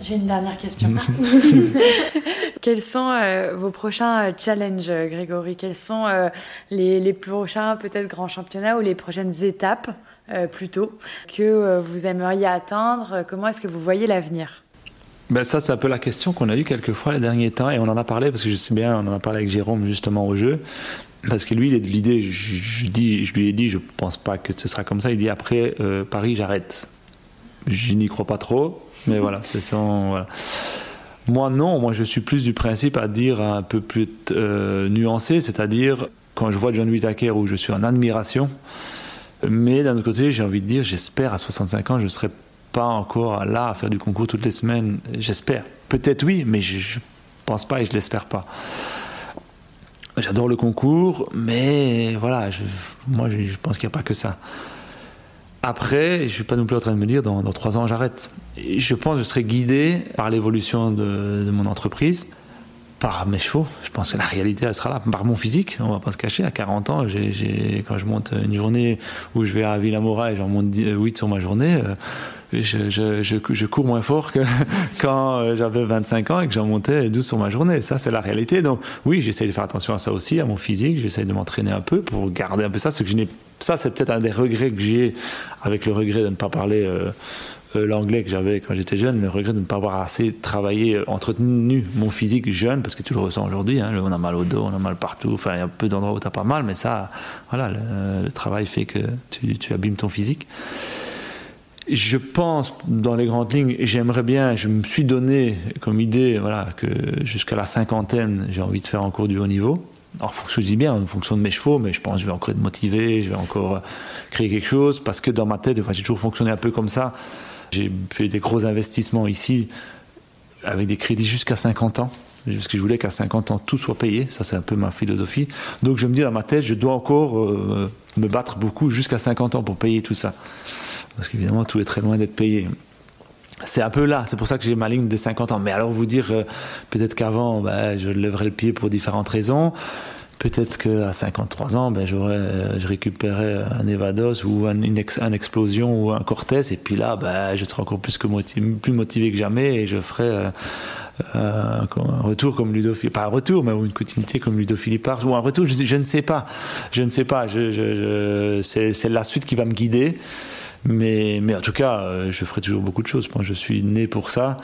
J'ai une dernière question. Quels sont euh, vos prochains challenges, Grégory? Quels sont euh, les, les, prochains, peut-être, grands championnats ou les prochaines étapes, euh, plutôt, que euh, vous aimeriez atteindre Comment est-ce que vous voyez l'avenir? Ben ça, c'est un peu la question qu'on a eue quelques fois les derniers temps, et on en a parlé, parce que je sais bien, on en a parlé avec Jérôme justement au jeu, parce que lui, il est de l'idée, je, dis, je lui ai dit, je pense pas que ce sera comme ça, il dit après euh, Paris, j'arrête. Je n'y crois pas trop, mais voilà, c'est son. Moi, non, moi, je suis plus du principe à dire un peu plus euh, nuancé, c'est-à-dire quand je vois John Whittaker où je suis en admiration, mais d'un autre côté, j'ai envie de dire, j'espère à 65 ans, je ne serai pas encore là à faire du concours toutes les semaines. J'espère. Peut-être oui, mais je ne pense pas et je l'espère pas. J'adore le concours, mais voilà, je, moi, je, pense qu'il n'y a pas que ça. Après, je ne suis pas non plus en train de me dire dans, trois ans j'arrête. Je pense que je serai guidé par l'évolution de, mon entreprise par mes chevaux. Je pense que la réalité, elle sera là. Par mon physique, on va pas se cacher. À 40 ans, j'ai, quand je monte une journée où je vais à Villamora et j'en monte 8 sur ma journée, euh, je, je, je, cours moins fort que quand euh, j'avais 25 ans et que j'en montais 12 sur ma journée. Ça, c'est la réalité. Donc, oui, j'essaie de faire attention à ça aussi, à mon physique. J'essaie de m'entraîner un peu pour garder un peu ça. Ce que je n'ai, ça, c'est peut-être un des regrets que j'ai, avec le regret de ne pas parler. Euh, euh, l'anglais que j'avais quand j'étais jeune, le regret de ne pas avoir assez travaillé, entretenu mon physique jeune, parce que tu le ressens aujourd'hui, hein, on a mal au dos, on a mal partout, enfin il y a peu d'endroits où tu n'as pas mal, mais ça, voilà, le, travail fait que tu, abîmes ton physique. Je pense, dans les grandes lignes, j'aimerais bien, je me suis donné comme idée, voilà, que jusqu'à la cinquantaine, j'ai envie de faire encore du haut niveau. Alors, je dis bien, en fonction de mes chevaux, mais je pense que je vais encore être motivé, je vais encore créer quelque chose, parce que dans ma tête, enfin, j'ai toujours fonctionné un peu comme ça. J'ai fait des gros investissements ici, avec des crédits jusqu'à 50 ans, parce que je voulais qu'à 50 ans, tout soit payé. Ça, c'est un peu ma philosophie. Donc, je me dis dans ma tête, je dois encore euh, me battre beaucoup jusqu'à 50 ans pour payer tout ça parce qu'évidemment tout est très loin d'être payé. C'est un peu là, c'est pour ça que j'ai ma ligne des 50 ans. Mais alors vous dire, euh, peut-être qu'avant, bah, je lèverais le pied pour différentes raisons. Peut-être qu'à 53 ans, ben, j'aurais, euh, je récupérais un Evados ou un, une, explosion ou un Cortez, et puis là, ben, je serais encore plus, que motivé, plus motivé que jamais et je ferais euh, un retour comme Ludo pas un retour, mais une continuité comme Ludo Philippard, ou un retour, je, ne sais pas. Je ne sais pas. C'est, la suite qui va me guider. Mais, mais en tout cas, euh, je ferai toujours beaucoup de choses. Moi, je suis né pour ça.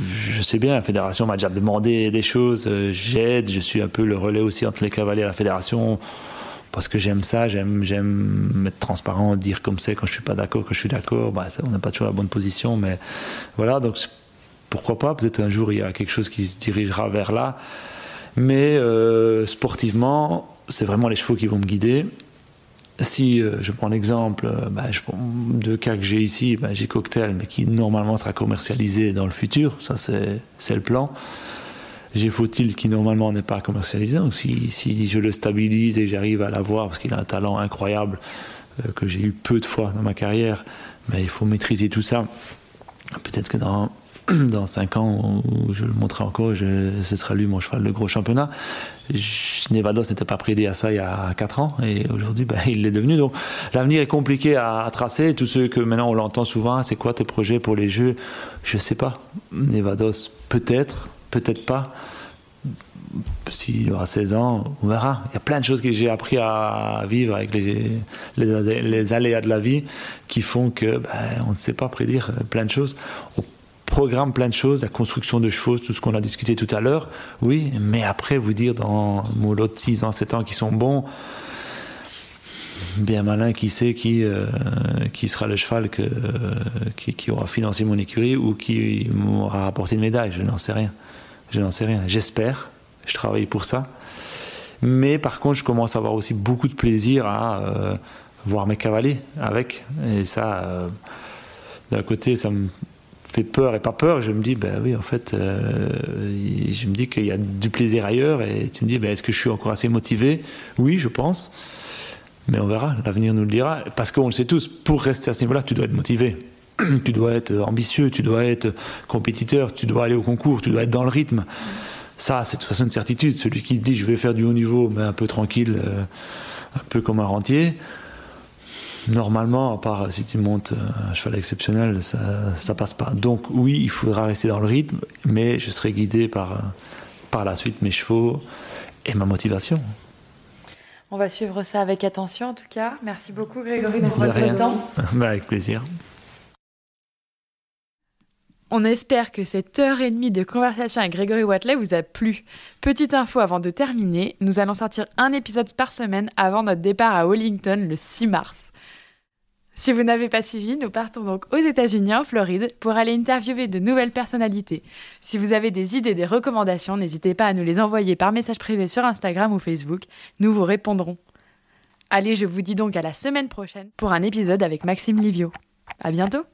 Je sais bien, la fédération m'a déjà demandé des choses. Euh, j'aide, je suis un peu le relais aussi entre les cavaliers et la fédération parce que j'aime ça, j'aime, j'aime être transparent, dire comme c'est quand je suis pas d'accord, quand je suis d'accord. Bah, on n'a pas toujours la bonne position, mais voilà. Donc pourquoi pas Peut-être un jour il y a quelque chose qui se dirigera vers là. Mais euh, sportivement, c'est vraiment les chevaux qui vont me guider si euh, je prends l'exemple euh, bah, de cas que j'ai ici, bah, j'ai Cocktail, mais qui normalement sera commercialisé dans le futur, ça c'est le plan. J'ai Faut-il qui normalement n'est pas commercialisé, donc si, je le stabilise et j'arrive à l'avoir, parce qu'il a un talent incroyable euh, que j'ai eu peu de fois dans ma carrière, mais il faut maîtriser tout ça. Peut-être que dans dans 5 ans où je le montrerai encore, je, ce sera lui mon cheval de gros championnat. Nevados n'était pas prédit à ça il y a 4 ans et aujourd'hui ben, il l'est devenu. Donc l'avenir est compliqué à, tracer. Tous ceux que maintenant on l'entend souvent, c'est quoi tes projets pour les jeux? Je sais pas. Nevados peut-être, peut-être pas. S'il aura 16 ans, on verra. Il y a plein de choses que j'ai appris à vivre avec les, les, aléas de la vie qui font que ben, on ne sait pas prédire plein de choses programme plein de choses, la construction de choses, tout ce qu'on a discuté tout à l'heure, oui, mais après vous dire dans mon lot de 6 ans, 7 ans qui sont bons, bien malin qui sait qui, euh, qui sera le cheval que, qui, aura financé mon écurie ou qui m'aura apporté une médaille, je n'en sais rien. Je n'en sais rien. J'espère, je travaille pour ça. Mais par contre, je commence à avoir aussi beaucoup de plaisir à euh, voir mes cavaliers avec. Et ça, euh, d'un côté, ça me fait peur et pas peur, je me dis, ben oui, en fait, euh, je me dis qu'il y a du plaisir ailleurs, et tu me dis, ben, est-ce que je suis encore assez motivé? Oui, je pense, mais on verra, l'avenir nous le dira, parce qu'on le sait tous, pour rester à ce niveau-là, tu dois être motivé, tu dois être ambitieux, tu dois être compétiteur, tu dois aller au concours, tu dois être dans le rythme. Ça, c'est de toute façon une certitude. Celui qui dit, je vais faire du haut niveau, mais un peu tranquille, euh, un peu comme un rentier, normalement, à part si tu montes un cheval exceptionnel, ça, ça passe pas. Donc oui, il faudra rester dans le rythme, mais je serai guidé par, par la suite mes chevaux et ma motivation. On va suivre ça avec attention en tout cas. Merci beaucoup Grégory pour votre temps. Bah, avec plaisir. On espère que cette heure et demie de conversation avec Grégory Watley vous a plu. Petite info avant de terminer, nous allons sortir un épisode par semaine avant notre départ à Wellington le 6 mars. Si vous n'avez pas suivi, nous partons donc aux États-Unis, en Floride, pour aller interviewer de nouvelles personnalités. Si vous avez des idées, des recommandations, n'hésitez pas à nous les envoyer par message privé sur Instagram ou Facebook. Nous vous répondrons. Allez, je vous dis donc à la semaine prochaine pour un épisode avec Maxime Livio. À bientôt!